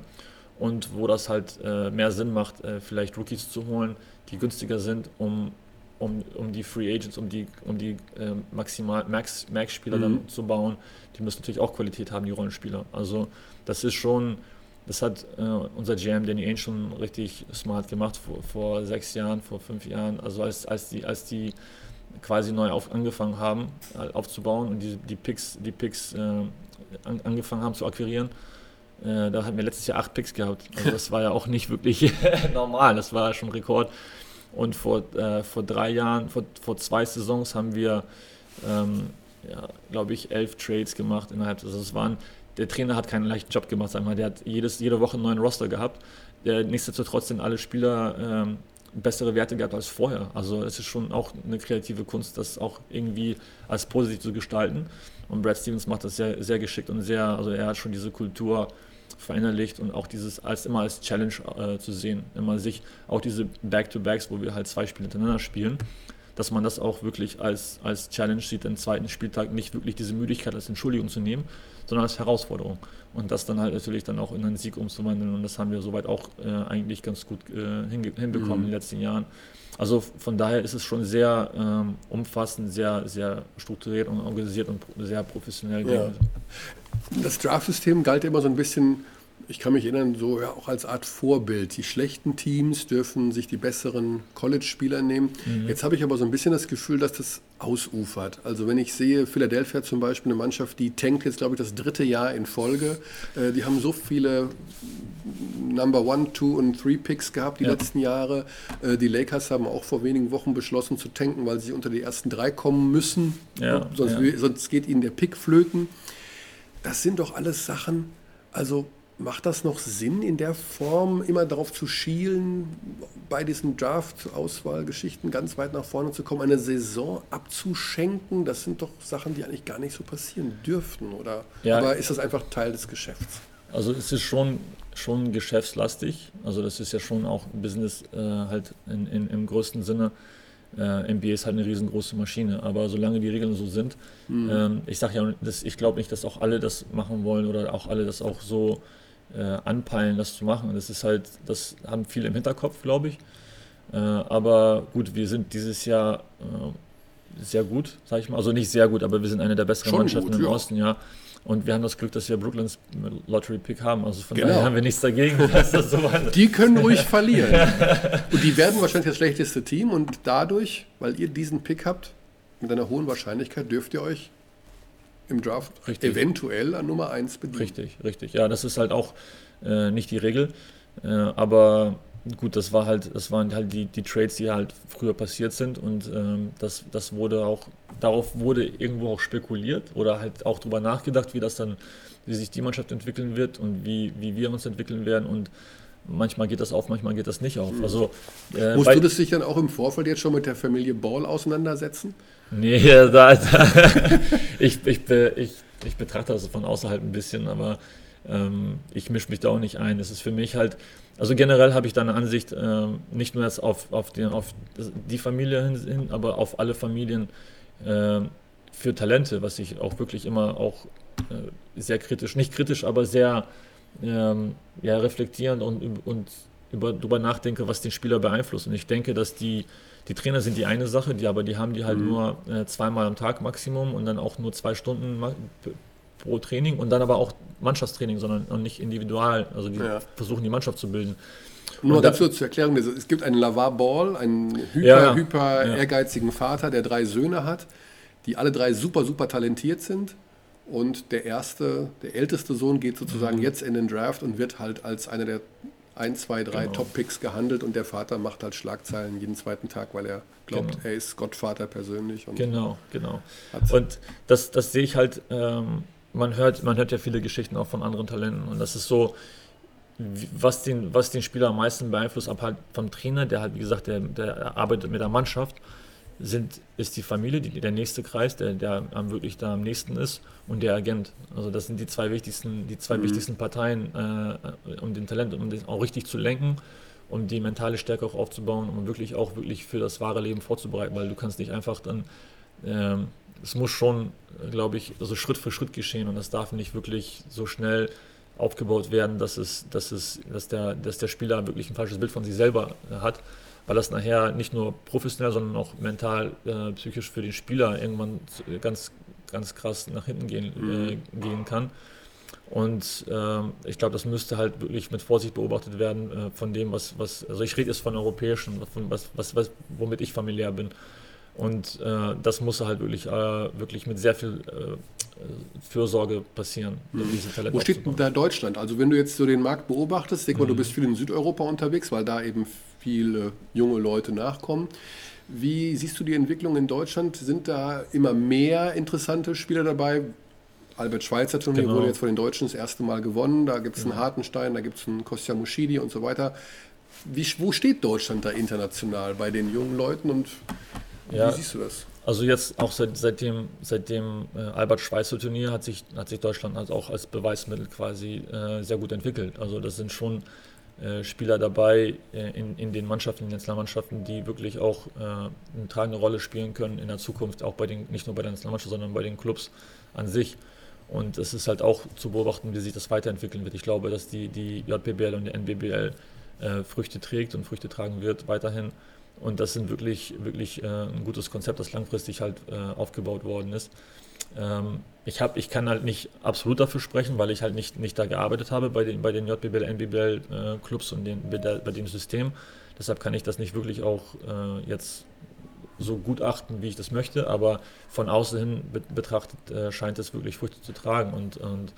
und wo das halt äh, mehr Sinn macht, äh, vielleicht Rookies zu holen, die günstiger sind, um, um, um die Free Agents, um die, um die äh, maximal Max, Max-Spieler mhm. dann zu bauen. Die müssen natürlich auch Qualität haben, die Rollenspieler. Also das ist schon, das hat äh, unser GM Danny Ainge schon richtig smart gemacht vor, vor sechs Jahren, vor fünf Jahren. Also als, als die, als die quasi neu auf, angefangen haben äh, aufzubauen und die, die Picks, die Picks äh, an, angefangen haben zu akquirieren. Äh, da hatten wir letztes Jahr acht Picks gehabt. Also das war ja auch nicht wirklich normal, das war schon Rekord. Und vor, äh, vor drei Jahren, vor, vor zwei Saisons haben wir, ähm, ja, glaube ich, elf Trades gemacht innerhalb. Also es waren, der Trainer hat keinen leichten Job gemacht, sag mal. Der hat jedes, jede Woche einen neuen Roster gehabt. Der, nichtsdestotrotz sind alle Spieler ähm, bessere Werte gehabt als vorher. Also es ist schon auch eine kreative Kunst, das auch irgendwie als positiv zu gestalten. Und Brad Stevens macht das sehr, sehr geschickt und sehr, also er hat schon diese Kultur verinnerlicht und auch dieses als immer als Challenge äh, zu sehen. Immer sich, auch diese Back-to-Backs, wo wir halt zwei Spiele hintereinander spielen, dass man das auch wirklich als, als Challenge sieht, den zweiten Spieltag nicht wirklich diese Müdigkeit als Entschuldigung zu nehmen, sondern als Herausforderung. Und das dann halt natürlich dann auch in einen Sieg umzuwandeln. Und das haben wir soweit auch äh, eigentlich ganz gut äh, hinbekommen mhm. in den letzten Jahren. Also von daher ist es schon sehr ähm, umfassend, sehr, sehr strukturiert und organisiert und sehr professionell. Ja. Das Draft-System galt immer so ein bisschen ich kann mich erinnern, so ja, auch als Art Vorbild. Die schlechten Teams dürfen sich die besseren College-Spieler nehmen. Mhm. Jetzt habe ich aber so ein bisschen das Gefühl, dass das ausufert. Also wenn ich sehe, Philadelphia zum Beispiel, eine Mannschaft, die tankt jetzt, glaube ich, das dritte Jahr in Folge. Äh, die haben so viele Number One, Two und Three Picks gehabt die ja. letzten Jahre. Äh, die Lakers haben auch vor wenigen Wochen beschlossen zu tanken, weil sie unter die ersten drei kommen müssen. Ja, sonst, ja. sonst geht ihnen der Pick flöten. Das sind doch alles Sachen, also Macht das noch Sinn, in der Form immer darauf zu schielen, bei diesen Draft-Auswahlgeschichten ganz weit nach vorne zu kommen, eine Saison abzuschenken? Das sind doch Sachen, die eigentlich gar nicht so passieren dürften, oder? Ja. Aber ist das einfach Teil des Geschäfts? Also es ist schon, schon geschäftslastig. Also das ist ja schon auch Business äh, halt in, in, im größten Sinne. Äh, NBA ist halt eine riesengroße Maschine, aber solange die Regeln so sind, mhm. ähm, ich sage ja, das, ich glaube nicht, dass auch alle das machen wollen oder auch alle das auch so äh, anpeilen, das zu machen. das ist halt, das haben viele im Hinterkopf, glaube ich. Äh, aber gut, wir sind dieses Jahr sehr gut, sag ich mal. Also nicht sehr gut, aber wir sind eine der besseren Schon Mannschaften gut, im ja. Osten, ja. Und wir haben das Glück, dass wir Brooklyns Lottery Pick haben. Also von Genau. daher haben wir nichts dagegen, so. Die können ruhig verlieren. Und die werden wahrscheinlich das schlechteste Team und dadurch, weil ihr diesen Pick habt, mit einer hohen Wahrscheinlichkeit dürft ihr euch im Draft Richtig. eventuell an Nummer 1 bedienen. Richtig, richtig. Ja, das ist halt auch äh, nicht die Regel. Äh, aber gut, das war halt, das waren halt die, die Trades, die halt früher passiert sind und ähm, das, das wurde auch, darauf wurde irgendwo auch spekuliert oder halt auch drüber nachgedacht, wie das dann, wie sich die Mannschaft entwickeln wird und wie, wie wir uns entwickeln werden und manchmal geht das auf, manchmal geht das nicht auf. Also äh, Musst du das dich dann auch im Vorfeld jetzt schon mit der Familie Ball auseinandersetzen? Nee, da, da ich, ich, ich, ich betrachte das von außerhalb ein bisschen, aber ähm, ich mische mich da auch nicht ein. Es ist für mich halt, also generell habe ich da eine Ansicht, ähm, nicht nur jetzt auf, auf, die, auf die Familie hin, aber auf alle Familien ähm, für Talente, was ich auch wirklich immer auch äh, sehr kritisch, nicht kritisch, aber sehr ähm, ja, reflektierend und, und über, darüber nachdenke, was den Spieler beeinflusst. Und ich denke, dass die, die Trainer sind die eine Sache, die, aber die haben die halt nur äh, zweimal am Tag Maximum und dann auch nur zwei Stunden pro Training und dann aber auch Mannschaftstraining, sondern und nicht individual. Also die Ja. versuchen die Mannschaft zu bilden. Nur Und dazu zur Erklärung, also es gibt einen Lavar Ball, einen hyper, ja. hyper Ja. ehrgeizigen Vater, der drei Söhne hat, die alle drei super, super talentiert sind. Und der erste, der älteste Sohn geht sozusagen Mhm. jetzt in den Draft und wird halt als einer der ein, zwei, drei Genau. Top-Picks gehandelt und der Vater macht halt Schlagzeilen jeden zweiten Tag, weil er glaubt, Genau. er ist Gottvater persönlich. Und Genau, genau. Und das, das sehe ich halt, ähm, man, hört, man hört ja viele Geschichten auch von anderen Talenten und das ist so, was den, was den Spieler am meisten beeinflusst, ab halt vom Trainer, der halt, wie gesagt, der, der arbeitet mit der Mannschaft, sind, ist die Familie, die, der nächste Kreis, der, der am wirklich da am nächsten ist und der Agent. Also das sind die zwei wichtigsten, die zwei wichtigsten Parteien, äh, um den Talent, um den auch richtig zu lenken, um die mentale Stärke auch aufzubauen, um wirklich auch wirklich für das wahre Leben vorzubereiten, weil du kannst nicht einfach dann, ähm, es muss schon, glaube ich, also Schritt für Schritt geschehen und das darf nicht wirklich so schnell aufgebaut werden, dass es, dass es, dass der, dass der Spieler wirklich ein falsches Bild von sich selber hat, weil das nachher nicht nur professionell, sondern auch mental, äh, psychisch für den Spieler irgendwann zu- ganz, ganz krass nach hinten gehen, äh, gehen kann. Und ähm, ich glaube, das müsste halt wirklich mit Vorsicht beobachtet werden äh, von dem, was, was, also ich rede jetzt von europäischen, von was, was, was, womit ich familiär bin. Und äh, das muss halt wirklich, äh, wirklich mit sehr viel äh, Fürsorge passieren, Talente Wo steht da Deutschland? Also wenn du jetzt so den Markt beobachtest, denk mal, Mhm. du bist viel in Südeuropa unterwegs, weil da eben viele junge Leute nachkommen. Wie siehst du die Entwicklung in Deutschland? Sind da immer mehr interessante Spieler dabei? Albert Schweitzer Turnier Genau. wurde jetzt von den Deutschen das erste Mal gewonnen. Da gibt es einen Hartenstein, da gibt es einen Kostja Muschidi und so weiter. Wie, wo steht Deutschland da international bei den jungen Leuten und Ja. wie siehst du das? Also jetzt auch seit, seitdem, seitdem äh, Albert Schweitzer Turnier hat sich, hat sich Deutschland halt auch als Beweismittel quasi äh, sehr gut entwickelt. Also das sind schon äh, Spieler dabei äh, in, in den Mannschaften, in den Nationalmannschaften, die wirklich auch äh, eine tragende Rolle spielen können in der Zukunft, auch bei den, nicht nur bei der Nationalmannschaft, sondern bei den Clubs an sich. Und es ist halt auch zu beobachten, wie sich das weiterentwickeln wird. Ich glaube, dass die, die JBL und die NBBL äh, Früchte trägt und Früchte tragen wird weiterhin. Und das sind wirklich, wirklich ein gutes Konzept, das langfristig halt aufgebaut worden ist. Ähm, ich, hab, ich kann halt nicht absolut dafür sprechen, weil ich halt nicht, nicht da gearbeitet habe bei den, bei den JBL, NBBL äh, Clubs und den, bei, dem System. Deshalb kann ich das nicht wirklich auch äh, jetzt so gutachten, wie ich das möchte, aber von außen hin be betrachtet äh, scheint es wirklich Früchte zu tragen. Und, und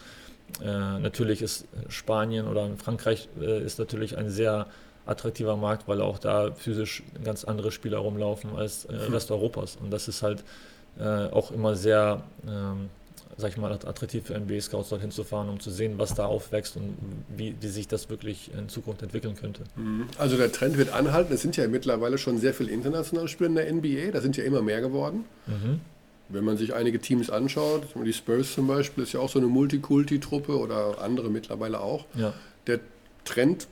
äh, natürlich ist Spanien oder Frankreich äh, ist natürlich ein sehr attraktiver Markt, weil auch da physisch ganz andere Spieler rumlaufen als äh, Rest Europas. Und das ist halt äh, auch immer sehr, ähm, sag ich mal, attraktiv für NBA-Scouts dorthin zu fahren, um zu sehen, was da aufwächst und wie, wie sich das wirklich in Zukunft entwickeln könnte. Also der Trend wird anhalten. Es sind ja mittlerweile schon sehr viele internationale Spieler in der NBA. Da sind ja immer mehr geworden. Wenn man sich einige Teams anschaut, die Spurs zum Beispiel ist ja auch so eine Multikulti-Truppe oder andere mittlerweile auch. Ja. Der Trend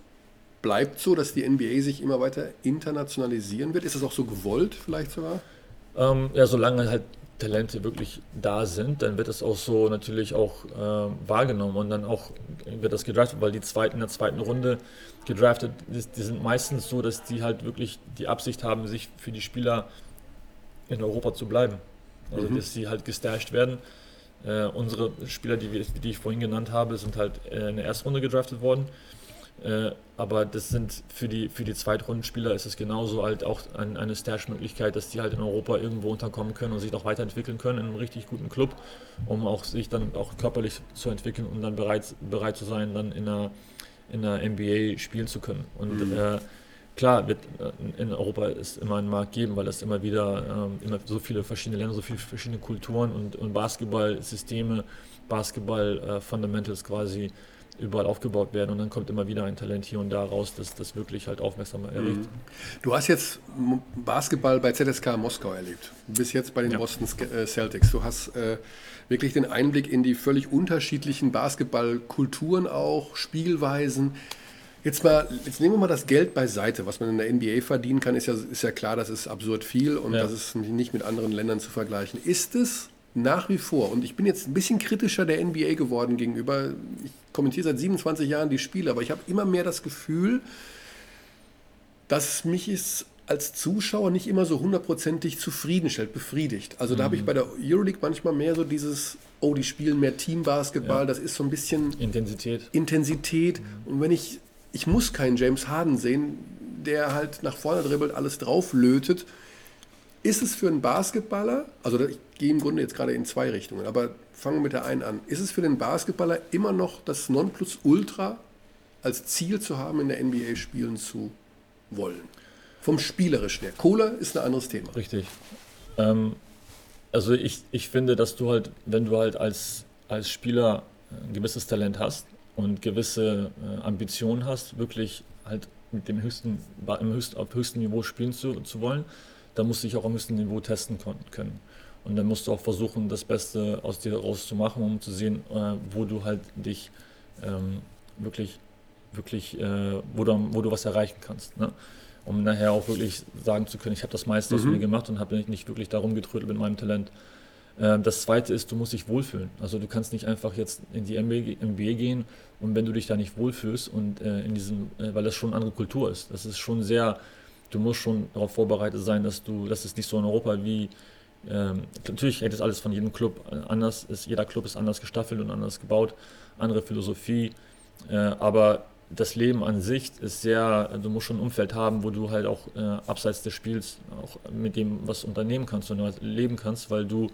bleibt so, dass die NBA sich immer weiter internationalisieren wird. Ist das auch so gewollt vielleicht sogar? Ähm, ja, solange halt Talente wirklich da sind, dann wird es auch so natürlich auch äh, wahrgenommen und dann auch wird das gedraftet, weil die zweiten in der zweiten Runde gedraftet, die, die sind meistens so, dass die halt wirklich die Absicht haben, sich für die Spieler in Europa zu bleiben. Also, mhm. dass sie halt gestasht werden. Äh, unsere Spieler, die, wir, die ich vorhin genannt habe, sind halt äh, in der ersten Runde gedraftet worden. Äh, aber das sind für die, für die Zweitrundenspieler ist es genauso halt auch ein, eine Stash-Möglichkeit, dass die halt in Europa irgendwo unterkommen können und sich auch weiterentwickeln können in einem richtig guten Club, um auch sich dann auch körperlich zu entwickeln und dann bereit, bereit zu sein, dann in einer, in einer NBA spielen zu können. Und mhm. äh, klar wird äh, in Europa es immer einen Markt geben, weil es immer wieder ähm, immer so viele verschiedene Länder, so viele verschiedene Kulturen und, und Basketballsysteme, Basketball-Fundamentals äh, quasi überall aufgebaut werden und dann kommt immer wieder ein Talent hier und da raus, das das wirklich halt aufmerksam erregt. Mhm. Du hast jetzt Basketball bei ZSK Moskau erlebt. Du bist jetzt bei den ja. Boston äh, Celtics. Du hast äh, wirklich den Einblick in die völlig unterschiedlichen Basketballkulturen auch, Spielweisen. Jetzt, mal, jetzt nehmen wir mal das Geld beiseite. Was man in der NBA verdienen kann, ist ja, ist ja klar, das ist absurd viel und ja. das ist nicht mit anderen Ländern zu vergleichen. Ist es nach wie vor, und ich bin jetzt ein bisschen kritischer der NBA geworden gegenüber, ich kommentiere seit 27 Jahren die Spiele, aber ich habe immer mehr das Gefühl, dass mich es als Zuschauer nicht immer so hundertprozentig zufriedenstellt, befriedigt. Also da habe ich mhm. bei der Euroleague manchmal mehr so dieses, oh, die spielen mehr Teambasketball, ja. das ist so ein bisschen Intensität. Intensität. Mhm. Und wenn ich, ich muss keinen James Harden sehen, der halt nach vorne dribbelt, alles drauflötet. Ist es für einen Basketballer, also ich gehe im Grunde jetzt gerade in zwei Richtungen, aber fangen wir mit der einen an. Ist es für den Basketballer immer noch das Nonplusultra als Ziel zu haben, in der NBA spielen zu wollen? Vom Spielerischen her. Kohle ist ein anderes Thema. Richtig. Ähm, also ich, ich finde, dass du halt, wenn du halt als, als Spieler ein gewisses Talent hast und gewisse äh, Ambitionen hast, wirklich halt mit dem höchsten, im höchsten, auf höchstem Niveau spielen zu, zu wollen, dann musst du dich auch am höchsten Niveau testen können. Und dann musst du auch versuchen, das Beste aus dir rauszumachen, um zu sehen, äh, wo du halt dich ähm, wirklich, wirklich, äh, wo, du, wo du was erreichen kannst. Ne? Um nachher auch wirklich sagen zu können, ich habe das meiste mhm. aus mir gemacht und habe nicht wirklich darum getrödelt mit meinem Talent. Äh, das zweite ist, du musst dich wohlfühlen. Also du kannst nicht einfach jetzt in die MBA gehen und wenn du dich da nicht wohlfühlst und äh, in diesem, äh, weil das schon eine andere Kultur ist. Das ist schon sehr, du musst schon darauf vorbereitet sein, dass du, dass es nicht so in Europa wie ähm, natürlich hängt das alles von jedem Club anders. Ist, jeder Club ist anders gestaffelt und anders gebaut, andere Philosophie. Äh, aber das Leben an sich ist sehr, du musst schon ein Umfeld haben, wo du halt auch äh, abseits des Spiels auch mit dem was unternehmen kannst und leben kannst, weil du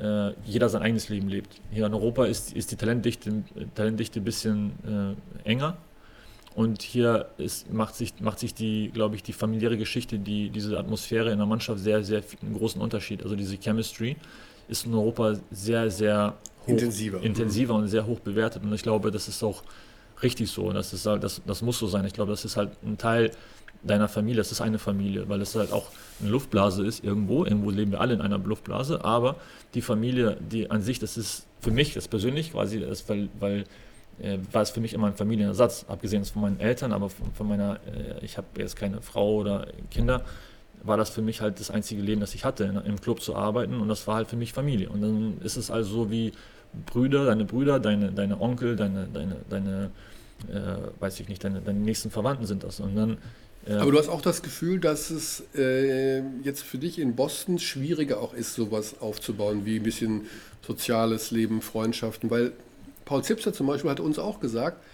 äh, jeder sein eigenes Leben lebt. Hier in Europa ist, ist die Talentdichte, Talentdichte ein bisschen äh, enger und hier ist, macht, sich, macht sich die, glaube ich, die familiäre Geschichte, die, diese Atmosphäre in der Mannschaft sehr, sehr einen großen Unterschied. Also diese Chemistry ist in Europa sehr, sehr hoch, intensiver, intensiver und sehr hoch bewertet. Und ich glaube, das ist auch richtig so. Das, ist, das, das muss so sein. Ich glaube, das ist halt ein Teil deiner Familie. Das ist eine Familie, weil es halt auch eine Luftblase ist irgendwo. Irgendwo leben wir alle in einer Luftblase. Aber die Familie, die an sich, das ist für mich, das persönlich quasi, das, weil, weil äh, war es für mich immer ein Familienersatz, abgesehen von meinen Eltern, aber von, von meiner, äh, ich habe jetzt keine Frau oder Kinder, war das für mich halt das einzige Leben, das ich hatte, in, im Club zu arbeiten und das war halt für mich Familie. Und dann ist es also so wie Brüder, deine Brüder, deine, deine Onkel, deine, deine, deine äh, weiß ich nicht, deine, deine nächsten Verwandten sind das. Und dann äh, aber du hast auch das Gefühl, dass es äh, jetzt für dich in Boston schwieriger auch ist, sowas aufzubauen, wie ein bisschen soziales Leben, Freundschaften, weil Paul Zipser zum Beispiel hat uns auch gesagt,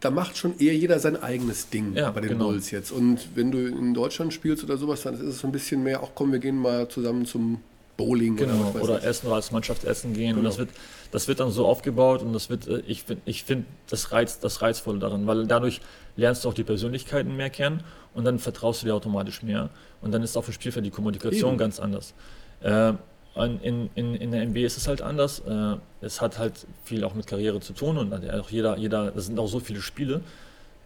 da macht schon eher jeder sein eigenes Ding ja, bei den genau. Bulls jetzt. Und wenn du in Deutschland spielst oder sowas, dann ist es so ein bisschen mehr, auch komm, wir gehen mal zusammen zum Bowling genau, oder, oder essen oder als Mannschaft essen gehen. Genau. Und das wird, das wird dann so aufgebaut und das wird, äh, ich finde, ich find das, Reiz, das Reizvolle daran, weil dadurch lernst du auch die Persönlichkeiten mehr kennen und dann vertraust du dir automatisch mehr. Und dann ist auf dem Spielfeld die Kommunikation Eben. ganz anders. Äh, in, in, in der NBA ist es halt anders. Äh, es hat halt viel auch mit Karriere zu tun und auch jeder, jeder, es sind auch so viele Spiele,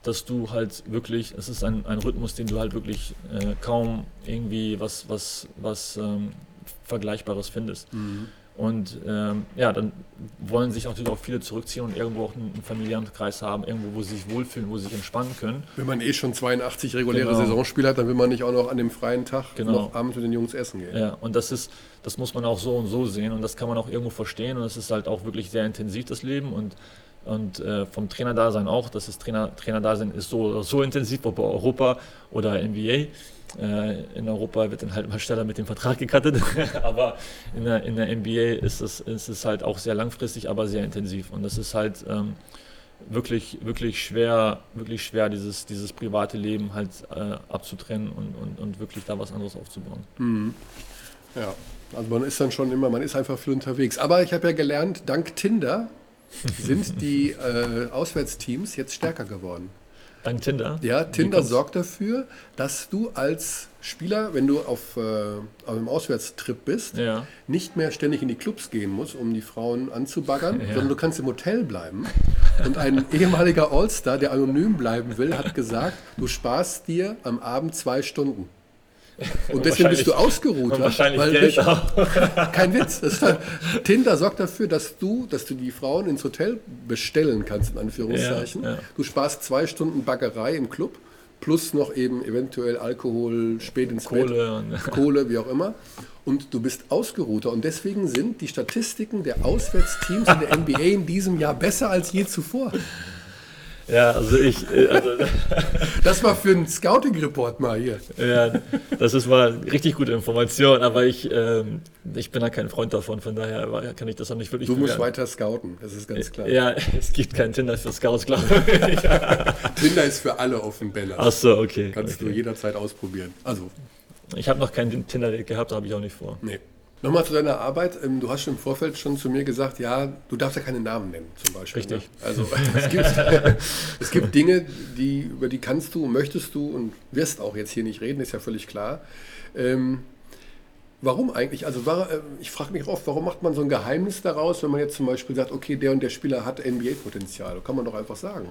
dass du halt wirklich, es ist ein, ein Rhythmus, den du halt wirklich äh, kaum irgendwie was, was, was ähm, Vergleichbares findest. Mhm. Und ähm, ja, dann wollen sich natürlich auch viele zurückziehen und irgendwo auch einen, einen, familiären Kreis haben, irgendwo, wo sie sich wohlfühlen, wo sie sich entspannen können. Wenn man eh schon 82 reguläre genau. Saisonspiele hat, dann will man nicht auch noch an dem freien Tag genau. noch abends mit den Jungs essen gehen. Ja, und das ist, das muss man auch so und so sehen und das kann man auch irgendwo verstehen und es ist halt auch wirklich sehr intensiv, das Lem und und äh, vom Trainerdasein auch. Das ist Trainer, Trainerdasein ist so, so intensiv, ob bei Europa oder NBA. Äh, in Europa wird dann halt mal schneller mit dem Vertrag gekattet, aber in der, in der NBA ist es, ist es halt auch sehr langfristig, aber sehr intensiv. Und das ist halt ähm, wirklich, wirklich schwer, wirklich schwer, dieses, dieses private Leben halt äh, abzutrennen und, und, und wirklich da was anderes aufzubauen. Mhm. Ja, also man ist dann schon immer, man ist einfach viel unterwegs. Aber ich habe ja gelernt, dank Tinder sind die äh, Auswärtsteams jetzt stärker geworden. Dank Tinder? Ja, Tinder sorgt dafür, dass du als Spieler, wenn du auf, äh, auf einem Auswärtstrip bist, ja. nicht mehr ständig in die Clubs gehen musst, um die Frauen anzubaggern, ja. sondern du kannst im Hotel bleiben. Und ein ehemaliger All-Star, der anonym bleiben will, hat gesagt, du sparst dir am Abend zwei Stunden. Und deswegen bist du ausgeruht. Wahrscheinlich weil Geld auch. Kein Witz. Das, Tinder sorgt dafür, dass du, dass du die Frauen ins Hotel bestellen kannst, in Anführungszeichen. Ja, ja. Du sparst zwei Stunden Baggerei im Club, plus noch eben eventuell Alkohol, spät ins Kohle. Bett, Kohle, wie auch immer. Und du bist ausgeruhter. Und deswegen sind die Statistiken der Auswärtsteams in der NBA in diesem Jahr besser als je zuvor. Ja, also ich. Äh, also das war für einen Scouting-Report mal hier. Ja, das ist mal richtig gute Information, aber ich, ähm, ich bin da kein Freund davon, von daher kann ich das auch nicht wirklich. Du musst weiter scouten, das ist ganz klar. Ja, es gibt kein Tinder für Scouts, glaube ich. Tinder ist für alle offen, Bella. Ach so, okay. Kannst okay. du jederzeit ausprobieren. Also. Ich habe noch kein Tinder gehabt, habe ich auch nicht vor. Nee. Nochmal zu deiner Arbeit. Ähm, du hast schon im Vorfeld schon zu mir gesagt, ja, du darfst ja keine Namen nennen, zum Beispiel. Richtig. Ne? Also es gibt, es gibt Dinge, die, über die kannst du, möchtest du und wirst auch jetzt hier nicht reden, ist ja völlig klar. Ähm, warum eigentlich? Also war, äh, ich frage mich oft, warum macht man so ein Geheimnis daraus, wenn man jetzt zum Beispiel sagt, okay, der und der Spieler hat NBA-Potenzial? Kann man doch einfach sagen.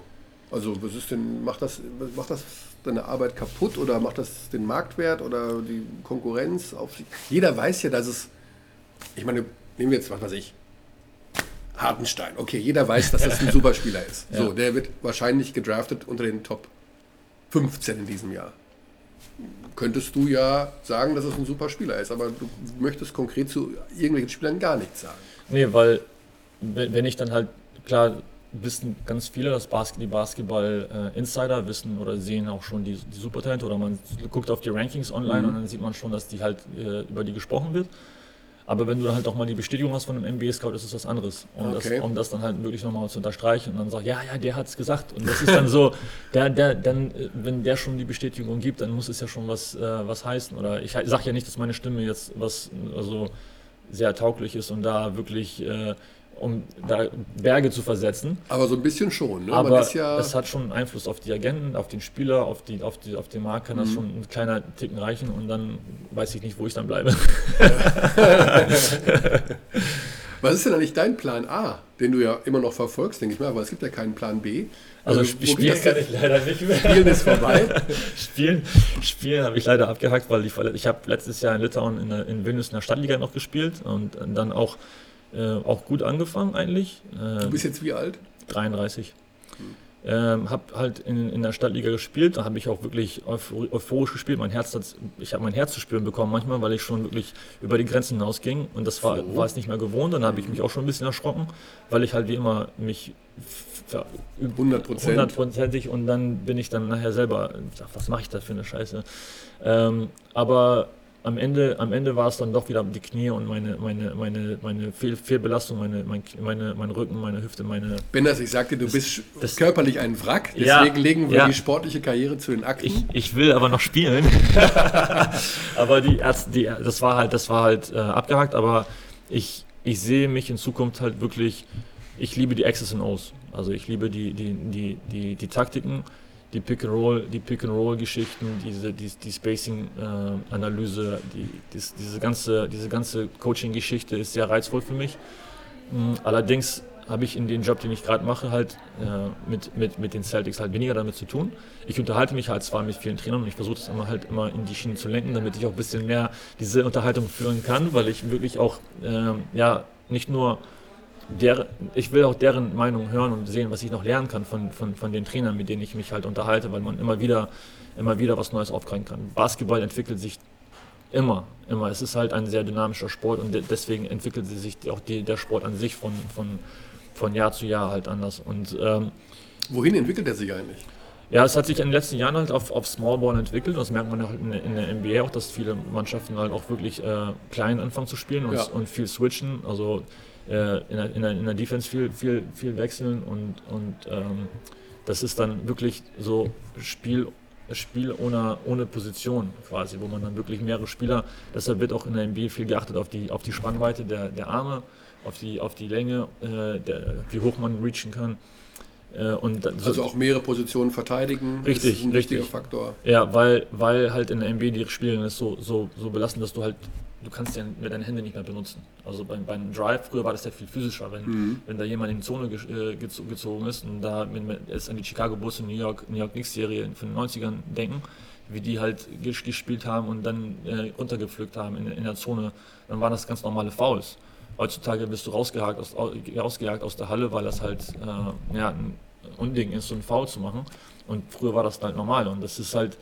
Also was ist denn, macht das, macht das deine Arbeit kaputt oder macht das den Marktwert oder die Konkurrenz auf sich? Jeder weiß ja, dass es ich meine, nehmen wir jetzt, was weiß ich, Hartenstein. Okay, jeder weiß, dass das ein Superspieler ist. Ja. So, der wird wahrscheinlich gedraftet unter den Top 15 in diesem Jahr. Könntest du ja sagen, dass es ein Superspieler ist, aber du möchtest konkret zu irgendwelchen Spielern gar nichts sagen. Nee, weil wenn ich dann halt, klar, wissen ganz viele, dass Basket, die Basketball-Insider äh, wissen oder sehen auch schon die, die Supertalente oder man guckt auf die Rankings online mhm. und dann sieht man schon, dass die halt äh, über die gesprochen wird. Aber wenn du dann halt auch mal die Bestätigung hast von einem NBA-Scout, ist es was anderes. Um, okay. das, um das dann halt wirklich nochmal zu unterstreichen und dann sagt, ja, ja, der hat es gesagt. Und das ist dann so, der, der, dann, wenn der schon die Bestätigung gibt, dann muss es ja schon was, äh, was heißen. Oder ich sage ja nicht, dass meine Stimme jetzt was also sehr tauglich ist und da wirklich äh, um da Berge zu versetzen. Aber so ein bisschen schon. Ne? Aber ja es hat schon Einfluss auf die Agenten, auf den Spieler, auf, die, auf, die, auf den Markt kann mhm. das schon ein kleiner Ticken reichen und dann weiß ich nicht, wo ich dann bleibe. Was ist denn eigentlich dein Plan A, den du ja immer noch verfolgst, denke ich mal, aber es gibt ja keinen Plan B. Also, also spielen kann ich leider nicht mehr. Spielen ist vorbei. spielen spielen habe ich leider abgehakt, weil ich, ich habe letztes Jahr in Litauen in, in Vilnius in der Stadtliga noch gespielt und dann auch äh, auch gut angefangen eigentlich. Äh, du bist jetzt wie alt? 33. Ähm, habe halt in, in der Stadtliga gespielt, da habe ich auch wirklich euphorisch gespielt. Mein Herz hat, ich habe mein Herz zu spüren bekommen manchmal, weil ich schon wirklich über die Grenzen hinausging und das war, so. war es nicht mehr gewohnt. Dann habe ich mich auch schon ein bisschen erschrocken, weil ich halt wie immer mich 100%. und dann bin ich dann nachher selber, was mache ich da für eine Scheiße? Ähm, aber am Ende, am Ende war es dann doch wieder die Knie und meine, meine, meine, meine Fehl, Fehlbelastung, meine, mein, meine, mein Rücken, meine Hüfte, meine. Benners, ich sagte, du das, bist das, körperlich ein Wrack, deswegen ja, legen wir ja. die sportliche Karriere zu den Akten. Ich, ich will aber noch spielen. aber die Ärzte, die, das war halt, das war halt äh, abgehakt, aber ich, ich sehe mich in Zukunft halt wirklich, ich liebe die X's und O's. Also ich liebe die, die, die, die, die Taktiken die Pick and Roll, die Pick and Roll Geschichten, diese die, die Spacing äh, Analyse, die, dies, diese ganze diese ganze Coaching Geschichte ist sehr reizvoll für mich. Mhm. Allerdings habe ich in dem Job, den ich gerade mache, halt äh, mit, mit, mit den Celtics halt weniger damit zu tun. Ich unterhalte mich halt zwar mit vielen Trainern und ich versuche das immer halt immer in die Schiene zu lenken, damit ich auch ein bisschen mehr diese Unterhaltung führen kann, weil ich wirklich auch äh, ja nicht nur der, ich will auch deren Meinung hören und sehen, was ich noch lernen kann von, von, von den Trainern, mit denen ich mich halt unterhalte, weil man immer wieder, immer wieder was Neues aufgreifen kann. Basketball entwickelt sich immer, immer. Es ist halt ein sehr dynamischer Sport und deswegen entwickelt sich auch die, der Sport an sich von, von, von Jahr zu Jahr halt anders. Und ähm, wohin entwickelt er sich eigentlich? Ja, es hat sich in den letzten Jahren halt auf, auf Small Ball entwickelt. Das merkt man halt in, in, der NBA auch, dass viele Mannschaften halt auch wirklich äh, klein anfangen zu spielen und, ja. und viel switchen. Also äh, in, der, in, der, in der Defense viel, viel, viel wechseln und, und ähm, das ist dann wirklich so Spiel, Spiel ohne, ohne Position quasi, wo man dann wirklich mehrere Spieler, deshalb wird auch in der NBA viel geachtet auf die, auf die Spannweite der, der Arme, auf die, auf die Länge, äh, der, wie hoch man reachen kann. Äh, und also auch mehrere Positionen verteidigen. Richtig, ist ein richtig. Faktor. Ja, weil, weil halt in der NBA die Spiele ist so, so, so belassen, dass du halt, du kannst ja mit deinen Händen nicht mehr benutzen. Also beim, beim Drive, früher war das ja viel physischer, wenn, mhm. wenn da jemand in die Zone ge, äh, gezogen ist und da jetzt an die Chicago Bulls und New York, New York Knicks Serie von den 90ern denken, wie die halt gespielt haben und dann äh, runtergepflückt haben in, in der Zone, dann waren das ganz normale Fouls. Heutzutage bist du rausgejagt aus, rausgejagt aus der Halle, weil das halt äh, ja, ein Unding ist, so ein Foul zu machen. Und früher war das halt normal. Und das ist halt,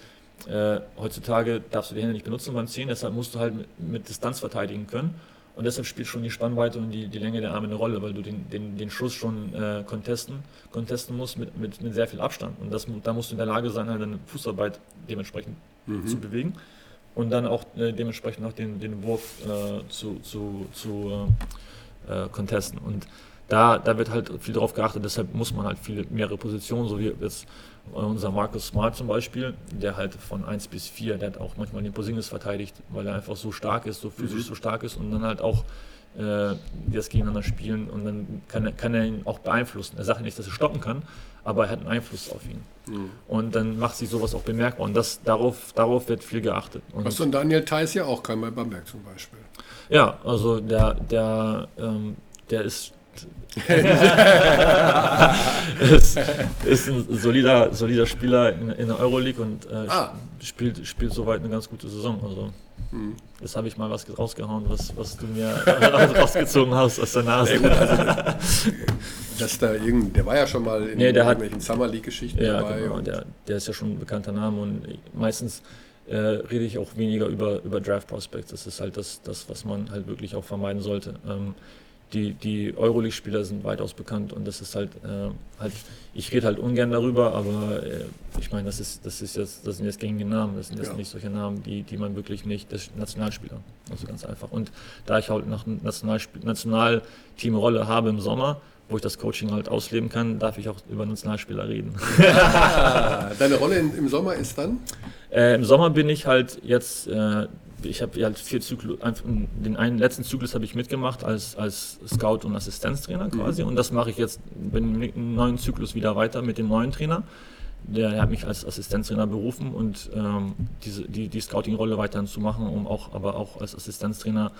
äh, heutzutage darfst du die Hände nicht benutzen beim Ziehen, deshalb musst du halt mit, mit, Distanz verteidigen können. Und deshalb spielt schon die Spannweite und die, die Länge der Arme eine Rolle, weil du den, den, den Schuss schon äh, contesten, contesten musst mit, mit, mit sehr viel Abstand. Und das, da musst du in der Lage sein, halt deine Fußarbeit dementsprechend mhm. zu bewegen und dann auch äh, dementsprechend auch den, den Wurf äh, zu, zu, zu äh, äh, contesten. Und da, da wird halt viel darauf geachtet, deshalb muss man halt viele mehrere Positionen, so wie jetzt unser Markus Smart zum Beispiel, der halt von 1 bis 4, der hat auch manchmal den Posingis verteidigt, weil er einfach so stark ist, so physisch mhm. so stark ist und dann halt auch äh, das gegeneinander spielen und dann kann, kann er ihn auch beeinflussen. Er sagt nicht, dass er stoppen kann, aber er hat einen Einfluss auf ihn. Mhm. Und dann macht sich sowas auch bemerkbar. Und das, darauf, darauf wird viel geachtet. Und Was und Daniel Theiss ja auch kann bei Bamberg zum Beispiel. Ja, also der, der, ähm, der ist ist, ist ein solider, solider Spieler in, in der Euroleague und äh, ah. spielt, spielt soweit eine ganz gute Saison. Also hm. Jetzt habe ich mal was rausgehauen, was, was du mir rausgezogen hast aus der Nase. Ja, also, dass da irgend, der war ja schon mal in nee, irgendwelchen Summer League-Geschichten ja, dabei. Genau, der, der ist ja schon ein bekannter Name und meistens äh, rede ich auch weniger über, über Draft Prospects. Das ist halt das, das, was man halt wirklich auch vermeiden sollte. Ähm, die, die Euroleague-Spieler sind weitaus bekannt und das ist halt, äh, halt ich rede halt ungern darüber, aber äh, ich meine, das ist, das ist jetzt, das sind jetzt gängige Namen, das sind jetzt ja. nicht solche Namen, die, die man wirklich nicht, das Nationalspieler, also ganz einfach. Und da ich halt nach Nationalteamrolle habe im Sommer, wo ich das Coaching halt ausleben kann, darf ich auch über Nationalspieler reden. Ah, deine Rolle in, im Sommer ist dann? Äh, Im Sommer bin ich halt jetzt äh, ich habe halt vier Zyklus, den einen letzten Zyklus habe ich mitgemacht als, als Scout und Assistenztrainer quasi mhm. und das mache ich jetzt im neuen Zyklus wieder weiter mit dem neuen Trainer. Der hat mich als Assistenztrainer berufen und ähm, diese, die, die Scouting-Rolle weiterhin zu machen, um auch aber auch als Assistenztrainer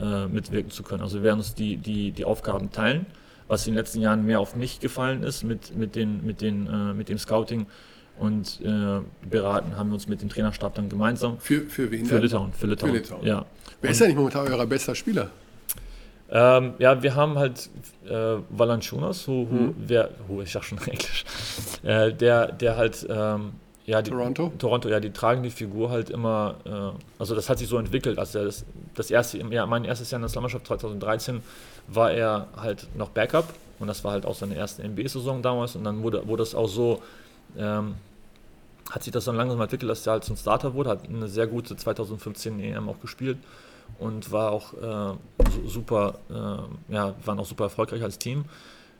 äh, mitwirken zu können. Also wir werden uns die, die, die Aufgaben teilen, was in den letzten Jahren mehr auf mich gefallen ist mit, mit, den, mit, den, äh, mit dem Scouting und äh, beraten haben wir uns mit dem Trainerstab dann gemeinsam. Für, für wen? Für Litauen, für Litauen. Für Litauen. Ja. Wer ist eigentlich momentan euer bester Spieler? Ähm, ja, wir haben halt äh, Valanciunas, who, who, mhm. wer, who, ich sag schon Englisch, äh, der, der halt, ähm, ja, die, Toronto? Toronto, ja, die tragen die Figur halt immer, äh, also das hat sich so entwickelt, also das, das erste, ja, mein erstes Jahr in der Nationalmannschaft 2013 war er halt noch Backup und das war halt auch seine erste NBA-Saison damals und dann wurde, wurde es auch so, ähm, hat sich das dann langsam entwickelt, dass er halt zum Starter wurde, hat eine sehr gute 2015 EM auch gespielt und war auch äh, super, äh, ja, waren auch super erfolgreich als Team.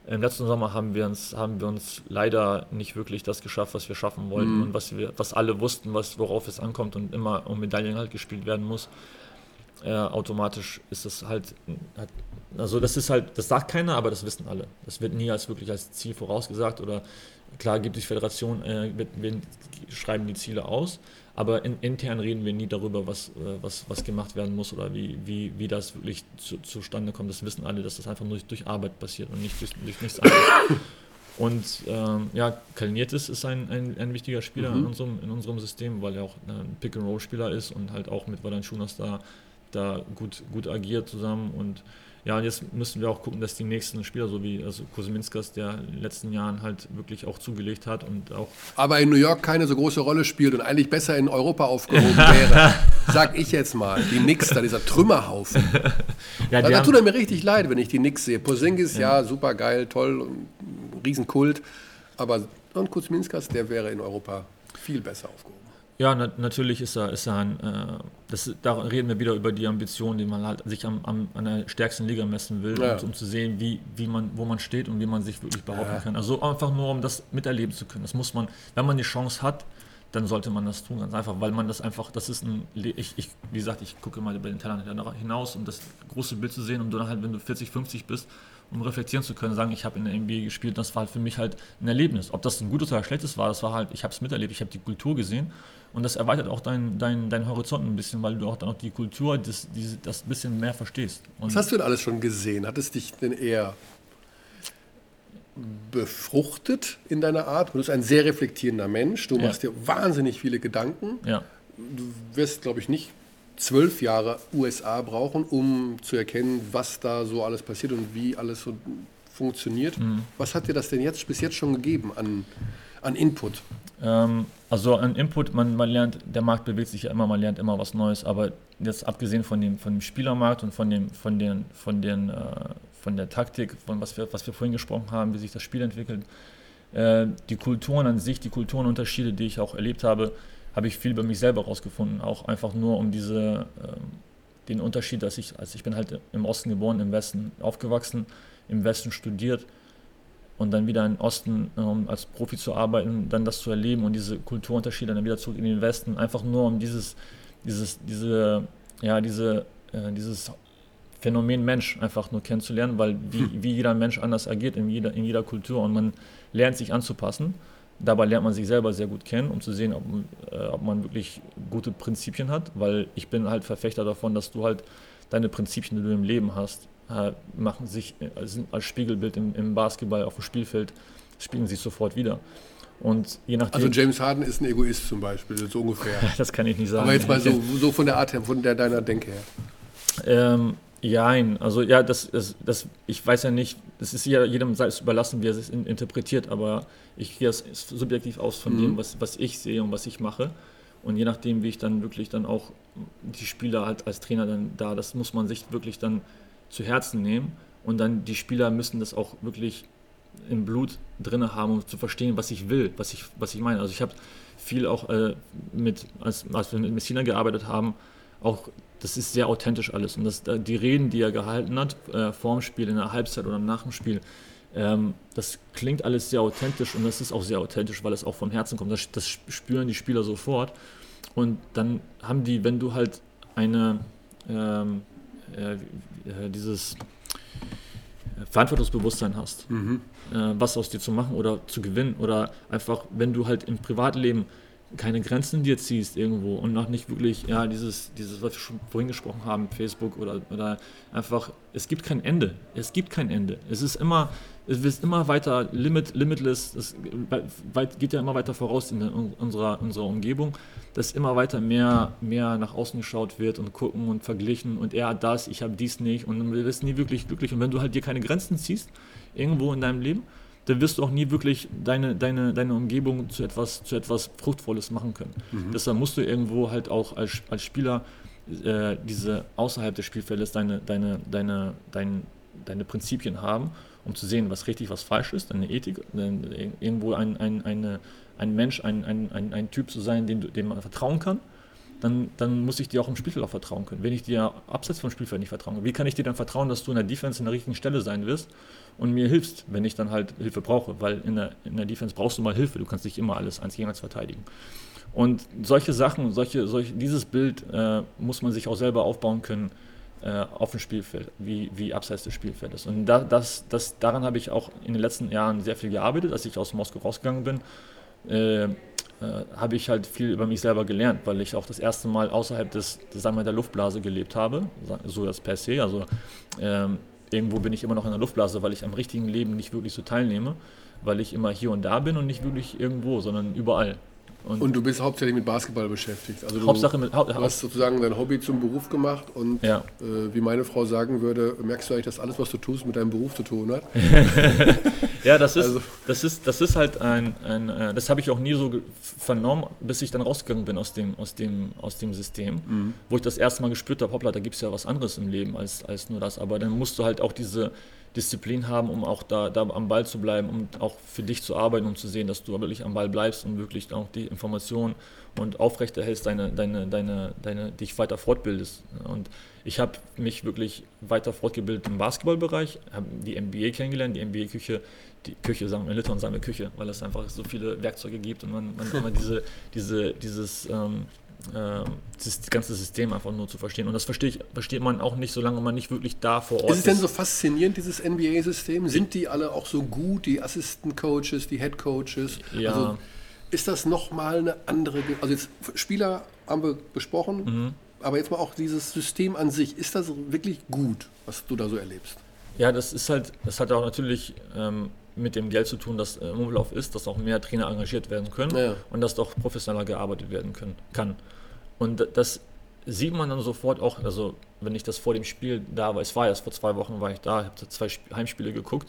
Im letzten Sommer haben wir uns, haben wir uns leider nicht wirklich das geschafft, was wir schaffen wollten mhm. und was wir, was alle wussten, was, worauf es ankommt und immer um Medaillen halt gespielt werden muss. Äh, automatisch ist das halt, hat, also das ist halt, das sagt keiner, aber das wissen alle. Das wird nie als wirklich als Ziel vorausgesagt oder Klar gibt es Föderationen, äh, wir schreiben die Ziele aus, aber in, intern reden wir nie darüber, was, äh, was, was gemacht werden muss oder wie, wie, wie das wirklich zu, zustande kommt. Das wissen alle, dass das einfach nur durch, durch Arbeit passiert und nicht durch, durch nichts anderes. Und ähm, ja, Kalnietis ist ein, ein, ein wichtiger Spieler mhm. in, unserem, in unserem System, weil er auch ein Pick-and-Roll-Spieler ist und halt auch mit Valanciunas da da gut, gut agiert zusammen und ja, und jetzt müssen wir auch gucken, dass die nächsten Spieler, so wie also Koseminskas, der in den letzten Jahren halt wirklich auch zugelegt hat und auch. Aber in New York keine so große Rolle spielt und eigentlich besser in Europa aufgehoben wäre, sag ich jetzt mal. Die Knicks da, dieser Trümmerhaufen. ja, da tut er mir richtig leid, wenn ich die Knicks sehe. Posingis, ja, ja super geil, toll, Riesenkult. Aber und Kuzminskas, der wäre in Europa viel besser aufgehoben. Ja, na, natürlich ist er, ist er ein, äh, das, da reden wir wieder über die Ambition, die man halt sich am, am, an der stärksten Liga messen will, ja. um, um, zu sehen, wie, wie man, wo man steht und wie man sich wirklich behaupten ja. kann. Also einfach nur, um das miterleben zu können. Das muss man, wenn man die Chance hat, dann sollte man das tun, ganz einfach, weil man das einfach, das ist ein, ich, ich wie gesagt, ich gucke mal über den Teller hinaus, um das große Bild zu sehen, um dann halt, wenn du 40, 50 bist, um reflektieren zu können, sagen, ich habe in der NBA gespielt, das war halt für mich halt ein Erlebnis. Ob das ein gutes oder schlechtes war, das war halt, ich habe es miterlebt, ich habe die Kultur gesehen und das erweitert auch deinen dein, dein Horizont ein bisschen, weil du auch dann auch die Kultur, das, die, das ein bisschen mehr verstehst. Und Was hast du denn alles schon gesehen? Hat es dich denn eher befruchtet in deiner Art? Du bist ein sehr reflektierender Mensch, du machst ja. dir wahnsinnig viele Gedanken. Ja. Du wirst, glaube ich, nicht zwölf Jahre USA brauchen, um zu erkennen, was da so alles passiert und wie alles so funktioniert. Mhm. Was hat dir das denn jetzt bis jetzt schon gegeben an, an Input? Ähm, also an Input, man, man lernt, der Markt bewegt sich ja immer, man lernt immer was Neues, aber jetzt abgesehen von dem, von dem Spielermarkt und von, dem, von, den, von, den, äh, von der Taktik, von was wir, was wir vorhin gesprochen haben, wie sich das Spiel entwickelt, äh, die Kulturen an sich, die Kulturenunterschiede, die ich auch erlebt habe, habe ich viel über mich selber rausgefunden. Auch einfach nur um diese, ähm, den Unterschied, dass ich, also ich bin halt im Osten geboren, im Westen aufgewachsen, im Westen studiert und dann wieder im Osten um als Profi zu arbeiten, dann das zu erleben und diese Kulturunterschiede dann wieder zurück in den Westen, einfach nur um dieses, dieses, diese, ja, diese, äh, dieses Phänomen Mensch einfach nur kennenzulernen, weil wie, hm. wie jeder Mensch anders agiert in jeder, in jeder Kultur und man lernt sich anzupassen. Dabei lernt man sich selber sehr gut kennen, um zu sehen, ob, äh, ob man wirklich gute Prinzipien hat, weil ich bin halt Verfechter davon, dass du halt deine Prinzipien, die du im Leben hast, äh, machen sich als, als Spiegelbild im, im, Basketball auf dem Spielfeld, spiegeln sich sofort wieder. Und je nachdem, also James Harden ist ein Egoist zum Beispiel, so ungefähr. das kann ich nicht sagen. Aber jetzt mal so, so von der Art her, von der deiner Denke her. Ähm, Jein, also ja, das, das, das, ich weiß ja nicht, das ist ja jedem selbst überlassen, wie er es interpretiert, aber ich gehe das subjektiv aus von mhm. dem, was, was ich sehe und was ich mache. Und je nachdem, wie ich dann wirklich dann auch die Spieler halt als Trainer dann da, das muss man sich wirklich dann zu Herzen nehmen. Und dann die Spieler müssen das auch wirklich im Blut drin haben, um zu verstehen, was ich will, was ich, was ich meine. Also ich habe viel auch äh, mit, als, als wir mit Messina gearbeitet haben, auch das ist sehr authentisch alles. Und das, die Reden, die er gehalten hat, äh, vor dem Spiel, in der Halbzeit oder nach dem Spiel, ähm, das klingt alles sehr authentisch und das ist auch sehr authentisch, weil es auch vom Herzen kommt. Das, das spüren die Spieler sofort. Und dann haben die, wenn du halt eine, ähm, äh, äh dieses Verantwortungsbewusstsein hast, mhm. äh, was aus dir zu machen oder zu gewinnen oder einfach, wenn du halt im Privatleben keine Grenzen dir ziehst irgendwo und noch nicht wirklich, ja, dieses, dieses, was wir schon vorhin gesprochen haben, Facebook oder, oder einfach, es gibt kein Ende. Es gibt kein Ende. Es ist immer, es wird immer weiter limit, limitless, es geht ja immer weiter voraus in unserer, unserer Umgebung, dass immer weiter mehr, mehr nach außen geschaut wird und gucken und verglichen und er hat das, ich habe dies nicht und du wirst nie wirklich glücklich. Und wenn du halt dir keine Grenzen ziehst, irgendwo in deinem Leben, dann wirst du auch nie wirklich deine, deine, deine Umgebung zu etwas, zu etwas Fruchtvolles machen können. Mhm. Deshalb musst du irgendwo halt auch als, als Spieler äh, diese außerhalb des Spielfeldes deine, deine, deine, deine, deine Prinzipien haben, um zu sehen, was richtig, was falsch ist, deine Ethik, irgendwo ein, ein, eine, ein Mensch, ein, ein, ein, ein Typ zu sein, dem, dem man vertrauen kann dann, dann muss ich dir auch im Spielfeld auch vertrauen können. Wenn ich dir abseits vom Spielfeld nicht vertraue, wie kann ich dir dann vertrauen, dass du in der Defense in der richtigen Stelle sein wirst und mir hilfst, wenn ich dann halt Hilfe brauche? Weil in der, in der Defense brauchst du mal Hilfe, du kannst nicht immer alles eins gegen eins verteidigen. Und solche Sachen, solche, solche, dieses Bild äh, muss man sich auch selber aufbauen können äh, auf dem Spielfeld, wie, wie abseits des Spielfeldes. Und da, das, das, daran habe ich auch in den letzten Jahren sehr viel gearbeitet, als ich aus Moskau rausgegangen bin. Äh, äh, habe ich halt viel über mich selber gelernt, weil ich auch das erste Mal außerhalb des, sagen wir, der Luftblase gelebt habe, so das per se. Also ähm, irgendwo bin ich immer noch in der Luftblase, weil ich am richtigen Leben nicht wirklich so teilnehme, weil ich immer hier und da bin und nicht wirklich irgendwo, sondern überall. Und, und, du bist hauptsächlich mit Basketball beschäftigt. Also du, Hauptsache mit, du hast sozusagen dein Hobby zum Beruf gemacht und ja. äh, wie meine Frau sagen würde, merkst du eigentlich, dass alles, was du tust, mit deinem Beruf zu tun hat? ja, das ist, also. das ist, das ist halt ein, ein äh, das habe ich auch nie so vernommen, bis ich dann rausgegangen bin aus dem, aus dem, aus dem System, mhm. wo ich das erste Mal gespürt habe, hoppla, da gibt es ja was anderes im Leben als, als nur das. Aber dann musst du halt auch diese Disziplin haben, um auch da, da am Ball zu bleiben und auch für dich zu arbeiten, um zu sehen, dass du wirklich am Ball bleibst und wirklich auch die Informationen und aufrechterhältst, deine, deine, deine, deine, dich weiter fortbildest. Und ich habe mich wirklich weiter fortgebildet im Basketballbereich, habe die NBA kennengelernt, die NBA-Küche, die Küche, sagen wir in Litauen sagen wir Küche, weil es einfach so viele Werkzeuge gibt und man, man immer diese, diese, dieses ähm, äh, das ganze System einfach nur zu verstehen. Und das verstehe ich, versteht man auch nicht, solange man nicht wirklich da vor Ort ist. Ist es denn so faszinierend, dieses NBA-System? Sind die alle auch so gut, die Assistant-Coaches, die Head-Coaches? Ja. Also ist das nochmal eine andere, also jetzt Spieler haben wir besprochen, mhm. aber jetzt mal auch dieses System an sich, ist das wirklich gut, was du da so erlebst? Ja, das ist halt, das hat auch natürlich ähm, mit dem Geld zu tun, das im Umlauf ist, dass auch mehr Trainer engagiert werden können ja. und dass doch professioneller gearbeitet werden können, kann. Und das sieht man dann sofort auch, also wenn ich das vor dem Spiel da war, es war erst vor zwei Wochen war ich da, habe zwei Heimspiele geguckt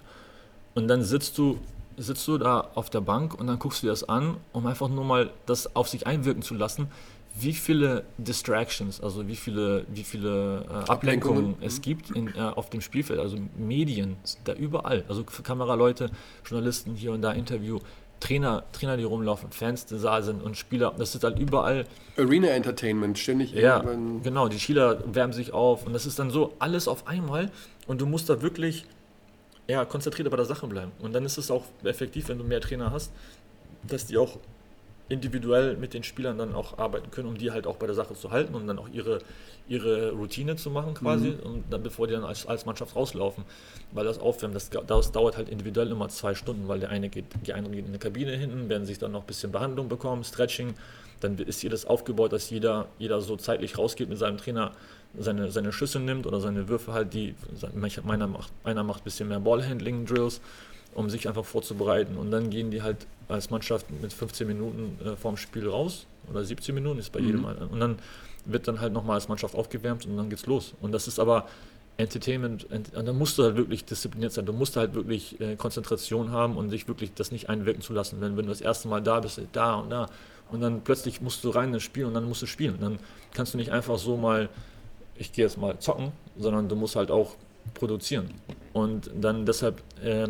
und dann sitzt du, sitzt du da auf der Bank und dann guckst du dir das an, um einfach nur mal das auf sich einwirken zu lassen, wie viele Distractions, also wie viele, wie viele äh, Ablenkungen es mhm. gibt in, äh, auf dem Spielfeld, also Medien, da überall, also Kameraleute, Journalisten hier und da Interview, Trainer, Trainer, die rumlaufen, Fans, die da sind und Spieler, das ist halt überall. Arena Entertainment, ständig. Ja, genau, die Spieler wärmen sich auf und das ist dann so alles auf einmal und du musst da wirklich ja, konzentriert bei der Sache bleiben. Und dann ist es auch effektiv, wenn du mehr Trainer hast, dass die auch individuell mit den Spielern dann auch arbeiten können, um die halt auch bei der Sache zu halten und dann auch ihre, ihre Routine zu machen quasi mhm. und dann bevor die dann als, als Mannschaft rauslaufen. Weil das Aufwärmen, das, das dauert halt individuell immer zwei Stunden, weil der eine geht, die eine geht in eine Kabine hinten, werden sich dann noch ein bisschen Behandlung bekommen, Stretching, dann ist jedes aufgebaut, dass jeder, jeder so zeitlich rausgeht mit seinem Trainer, seine, seine Schüsse nimmt oder seine Würfe halt, die meiner macht, einer macht ein bisschen mehr Ballhandling-Drills um sich einfach vorzubereiten. Und dann gehen die halt als Mannschaft mit 15 Minuten äh, vorm Spiel raus oder 17 Minuten ist bei mhm. jedem. Und dann wird dann halt nochmal als Mannschaft aufgewärmt und dann geht's los. Und das ist aber Entertainment, ent und dann musst du halt wirklich diszipliniert sein, du musst halt wirklich äh, Konzentration haben und sich wirklich das nicht einwirken zu lassen. Wenn, wenn du das erste Mal da bist, da und da und dann plötzlich musst du rein ins Spiel und dann musst du spielen. Und dann kannst du nicht einfach so mal, ich gehe jetzt mal zocken, sondern du musst halt auch produzieren. Und dann deshalb äh,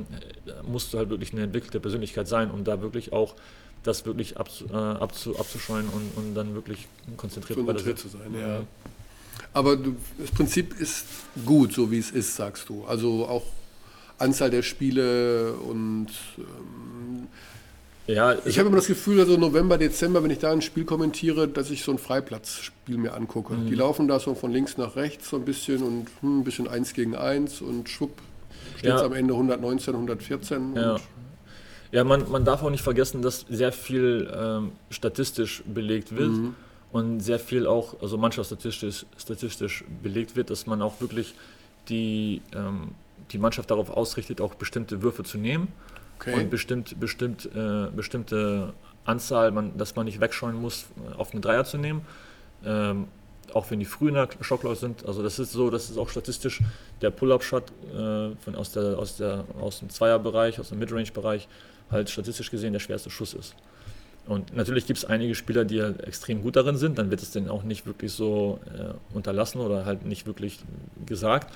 musst du halt wirklich eine entwickelte Persönlichkeit sein, um da wirklich auch das wirklich abzu, äh, abzu, abzuscheuen und, und dann wirklich konzentriert der zu sein. Ja. Aber du, das Prinzip ist gut, so wie es ist, sagst du. Also auch Anzahl der Spiele und ähm, ja, ich habe immer das Gefühl, also November, Dezember, wenn ich da ein Spiel kommentiere, dass ich so ein Freiplatzspiel mir angucke. Mhm. Die laufen da so von links nach rechts so ein bisschen und hm, ein bisschen eins gegen eins und schwupp steht es ja. am Ende 119, 114. Ja, ja man, man darf auch nicht vergessen, dass sehr viel ähm, statistisch belegt wird. Mhm. Und sehr viel auch, also mannschaftsstatistisch statistisch belegt wird, dass man auch wirklich die, ähm, die Mannschaft darauf ausrichtet, auch bestimmte Würfe zu nehmen Okay. Und bestimmt, bestimmt, äh, bestimmte Anzahl, man, dass man nicht wegscheuen muss, auf einen Dreier zu nehmen. Ähm, auch wenn die früh in der Shotclock sind. Also das ist so, das ist auch statistisch der Pull-Up-Shot äh, aus, der, aus, der, aus dem Zweierbereich, aus dem Midrange-Bereich, halt statistisch gesehen der schwerste Schuss ist. Und natürlich gibt es einige Spieler, die halt extrem gut darin sind, dann wird es denen auch nicht wirklich so äh, unterlassen oder halt nicht wirklich gesagt.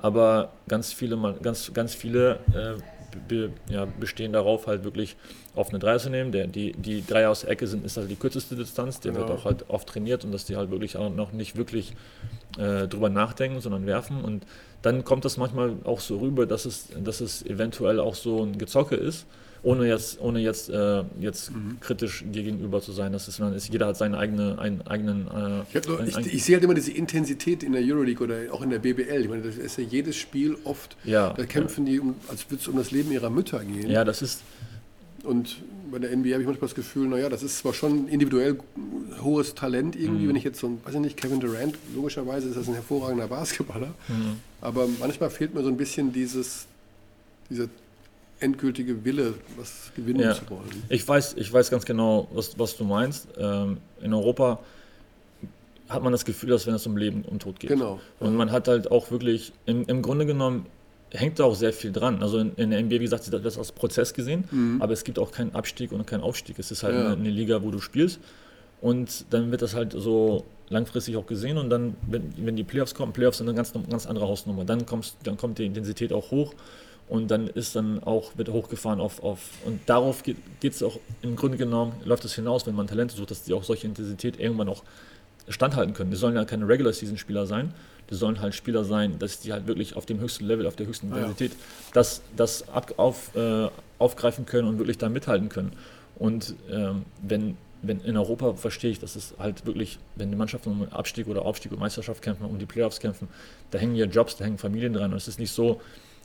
Aber ganz viele, ganz, ganz viele äh, be, ja, bestehen darauf, halt wirklich auf eine Dreier zu nehmen. Der, die, die Dreier aus der Ecke sind, ist halt die kürzeste Distanz, der genau. wird auch halt oft trainiert und dass die halt wirklich auch noch nicht wirklich äh, drüber nachdenken, sondern werfen. Und dann kommt das manchmal auch so rüber, dass es, dass es eventuell auch so ein Gezocke ist ohne jetzt, ohne jetzt, äh, jetzt mhm. kritisch dir gegenüber zu sein. Das ist, ist jeder hat seine eigene, einen eigenen. Äh, ich, nur, ich, ich, sehe halt immer diese Intensität in der Euroleague oder auch in der BBL. Ich meine, das ist ja jedes Spiel oft, ja, da kämpfen ja. die, um, als würde es um das Leben ihrer Mütter gehen. Ja, das ist. Und bei der NBA habe ich manchmal das Gefühl, naja, das ist zwar schon individuell hohes Talent irgendwie, mhm. wenn ich jetzt so ein, weiß ich nicht, Kevin Durant, logischerweise ist das ein hervorragender Basketballer, mhm. aber manchmal fehlt mir so ein bisschen dieses, diese endgültige Wille, was gewinnen Ja. zu wollen. Ich weiß, ich weiß ganz genau, was, was du meinst. Ähm, in Europa hat man das Gefühl, dass wenn es um Leben und Tod geht. Genau. Und man hat halt auch wirklich, im, im Grunde genommen, hängt da auch sehr viel dran. Also in, in der NBA, wie gesagt, wird das als Prozess gesehen, aber es gibt auch keinen Abstieg und keinen Aufstieg. Es ist halt Mhm. Ja. eine, eine Liga, wo du spielst und dann wird das halt so langfristig auch gesehen und dann, wenn, wenn die Playoffs kommen, Playoffs sind eine ganz, ganz andere Hausnummer. Dann, kommst, dann kommt die Intensität auch hoch und dann ist dann auch, wird hochgefahren auf, auf und darauf geht es auch im Grunde genommen, läuft es hinaus, wenn man Talente sucht, dass die auch solche Intensität irgendwann auch standhalten können. Die sollen ja keine Regular Season Spieler sein, die sollen halt Spieler sein, dass die halt wirklich auf dem höchsten Level, auf der höchsten Ah, ja. Intensität das, das ab, auf, äh, aufgreifen können und wirklich da mithalten können. Und ähm, wenn, wenn in Europa verstehe ich, dass es halt wirklich, wenn die Mannschaften um Abstieg oder Aufstieg und Meisterschaft kämpfen, um die Playoffs kämpfen, da hängen ja Jobs, da hängen Familien dran. Und es ist nicht so,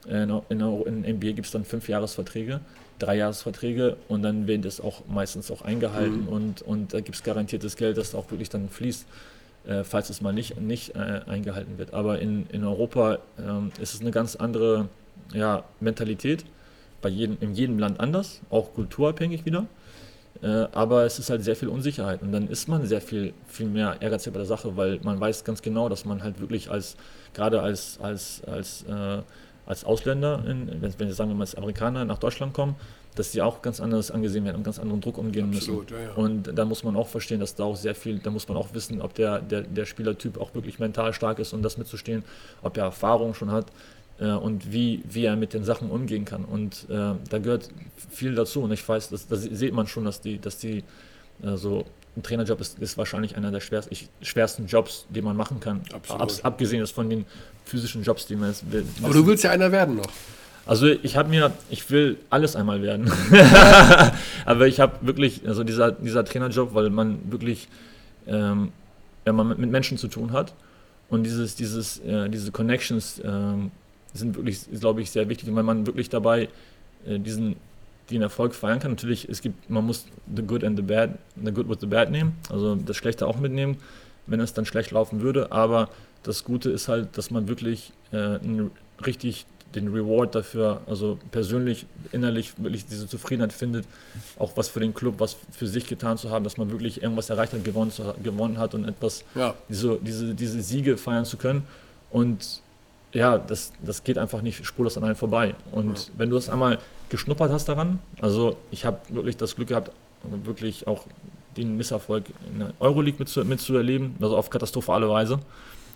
in, in, in NBA gibt es dann fünf Jahresverträge, drei Jahresverträge und dann werden das auch meistens auch eingehalten und, und da gibt es garantiertes Geld, das auch wirklich dann fließt, äh, falls es mal nicht, nicht äh, eingehalten wird. Aber in, in Europa ähm, ist es eine ganz andere ja, Mentalität, bei jedem, in jedem Land anders, auch kulturabhängig wieder. Äh, aber es ist halt sehr viel Unsicherheit und dann ist man sehr viel, viel mehr ehrgeizig bei der Sache, weil man weiß ganz genau, dass man halt wirklich als, gerade als, als, als, äh, als Ausländer, in, wenn, wenn wir sagen, mal als Amerikaner nach Deutschland kommen, dass die auch ganz anders angesehen werden und ganz anderen Druck umgehen Absolut, müssen. ja, ja. Und da muss man auch verstehen, dass da auch sehr viel, da muss man auch wissen, ob der, der, der Spielertyp auch wirklich mental stark ist, um das mitzustehen, ob er Erfahrung schon hat äh, und wie, wie er mit den Sachen umgehen kann. Und äh, da gehört viel dazu. Und ich weiß, das, da sieht man schon, dass die, dass die äh, so ein Trainerjob ist, ist wahrscheinlich einer der schwersten, ich, schwersten Jobs, den man machen kann. Absolut. Abs, abgesehen ist von den physischen Jobs, die man jetzt will. Aber du willst ja einer werden noch. Also ich habe mir, ich will alles einmal werden. Aber ich habe wirklich, also dieser, dieser Trainerjob, weil man wirklich, ähm, wenn man mit, Menschen zu tun hat und dieses, dieses, äh, diese Connections ähm, sind wirklich, glaube ich, sehr wichtig, weil man wirklich dabei äh, diesen den Erfolg feiern kann. Natürlich, es gibt, man muss the good and the bad, the good with the bad nehmen, also das Schlechte auch mitnehmen, wenn es dann schlecht laufen würde. Aber das Gute ist halt, dass man wirklich äh, richtig den Reward dafür, also persönlich, innerlich wirklich diese Zufriedenheit findet, auch was für den Club, was für sich getan zu haben, dass man wirklich irgendwas erreicht hat, gewonnen, zu, gewonnen hat und etwas, Ja. diese, diese, diese Siege feiern zu können. Und ja, das, das geht einfach nicht spurlos an einem vorbei. Und wenn du das einmal geschnuppert hast daran, also ich habe wirklich das Glück gehabt, wirklich auch den Misserfolg in der Euroleague mitzu, mitzuerleben, also auf katastrophale Weise,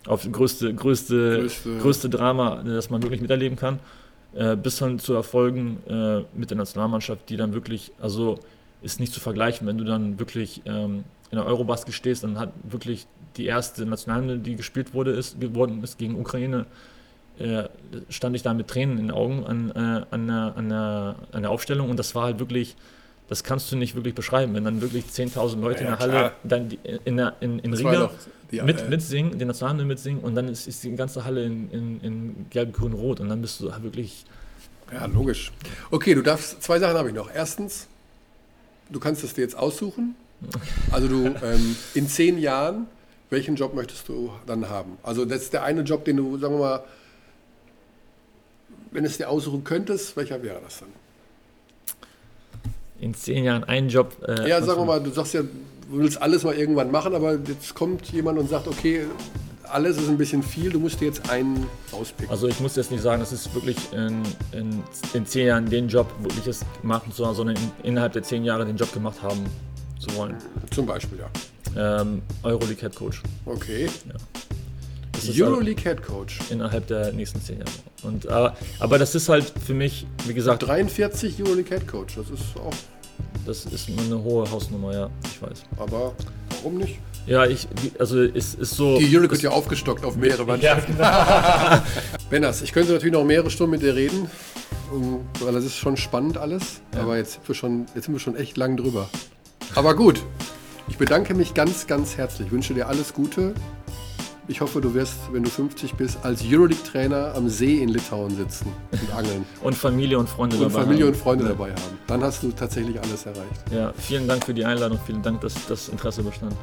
auf größte, größte, Größte- größte, Drama, das man wirklich miterleben kann, äh, bis dann zu Erfolgen äh, mit der Nationalmannschaft, die dann wirklich, also ist nicht zu vergleichen, wenn du dann wirklich ähm, in der Eurobasket stehst, dann hat wirklich die erste Nationalhymne, die gespielt wurde, ist, geworden ist gegen Ukraine, äh, stand ich da mit Tränen in den Augen an, äh, an, der, an, der, an der Aufstellung. Und das war halt wirklich, das kannst du nicht wirklich beschreiben, wenn dann wirklich 10.000 Leute Ja, in der klar. Halle dann die, in, der, in, in Riga die, mit, äh, mitsingen, den Nationalhymne mitsingen und dann ist, ist die ganze Halle in, in, in gelb, grün, rot und dann bist du wirklich, Ja, logisch. Okay, du darfst, zwei Sachen habe ich noch. Erstens, du kannst es dir jetzt aussuchen. Also du, ähm, in zehn Jahren, welchen Job möchtest du dann haben? Also das ist der eine Job, den du, sagen wir mal, wenn es dir aussuchen könntest, welcher wäre das dann? in zehn Jahren einen Job. Äh, Ja, sagen wir mal, du sagst ja, willst alles mal irgendwann machen, aber jetzt kommt jemand und sagt, okay, alles ist ein bisschen viel, du musst dir jetzt einen rauspicken. Also ich muss jetzt nicht sagen, das ist wirklich in, in, in zehn Jahren den Job wirklich es machen zu haben, sondern in, innerhalb der zehn Jahre den Job gemacht haben zu wollen. Zum Beispiel, ja. Ähm, Euroleague Head Coach. Okay. Das ist Euroleague Head Coach. innerhalb der nächsten zehn Jahre. Und, aber, aber das ist halt für mich, wie gesagt, 43 Euroleague Head Coach, das ist auch, das ist eine hohe Hausnummer, ja, ich weiß. aber warum nicht? Ja, ich, also es ist so. Die Euroleague wird ja aufgestockt auf mehrere Mannschaften. ja, genau. Benners, ich könnte natürlich noch mehrere Stunden mit dir reden, weil das ist schon spannend alles, aber jetzt sind, wir schon, jetzt sind wir schon echt lang drüber. Aber gut, ich bedanke mich ganz, ganz herzlich, wünsche dir alles Gute. Ich hoffe, du wirst, wenn du 50 bist, als Euroleague-Trainer am See in Litauen sitzen und angeln Und Familie und Freunde und dabei. Familie haben. und Freunde dabei haben. Dann hast du tatsächlich alles erreicht. Ja, vielen Dank für die Einladung, vielen Dank, dass das Interesse bestand.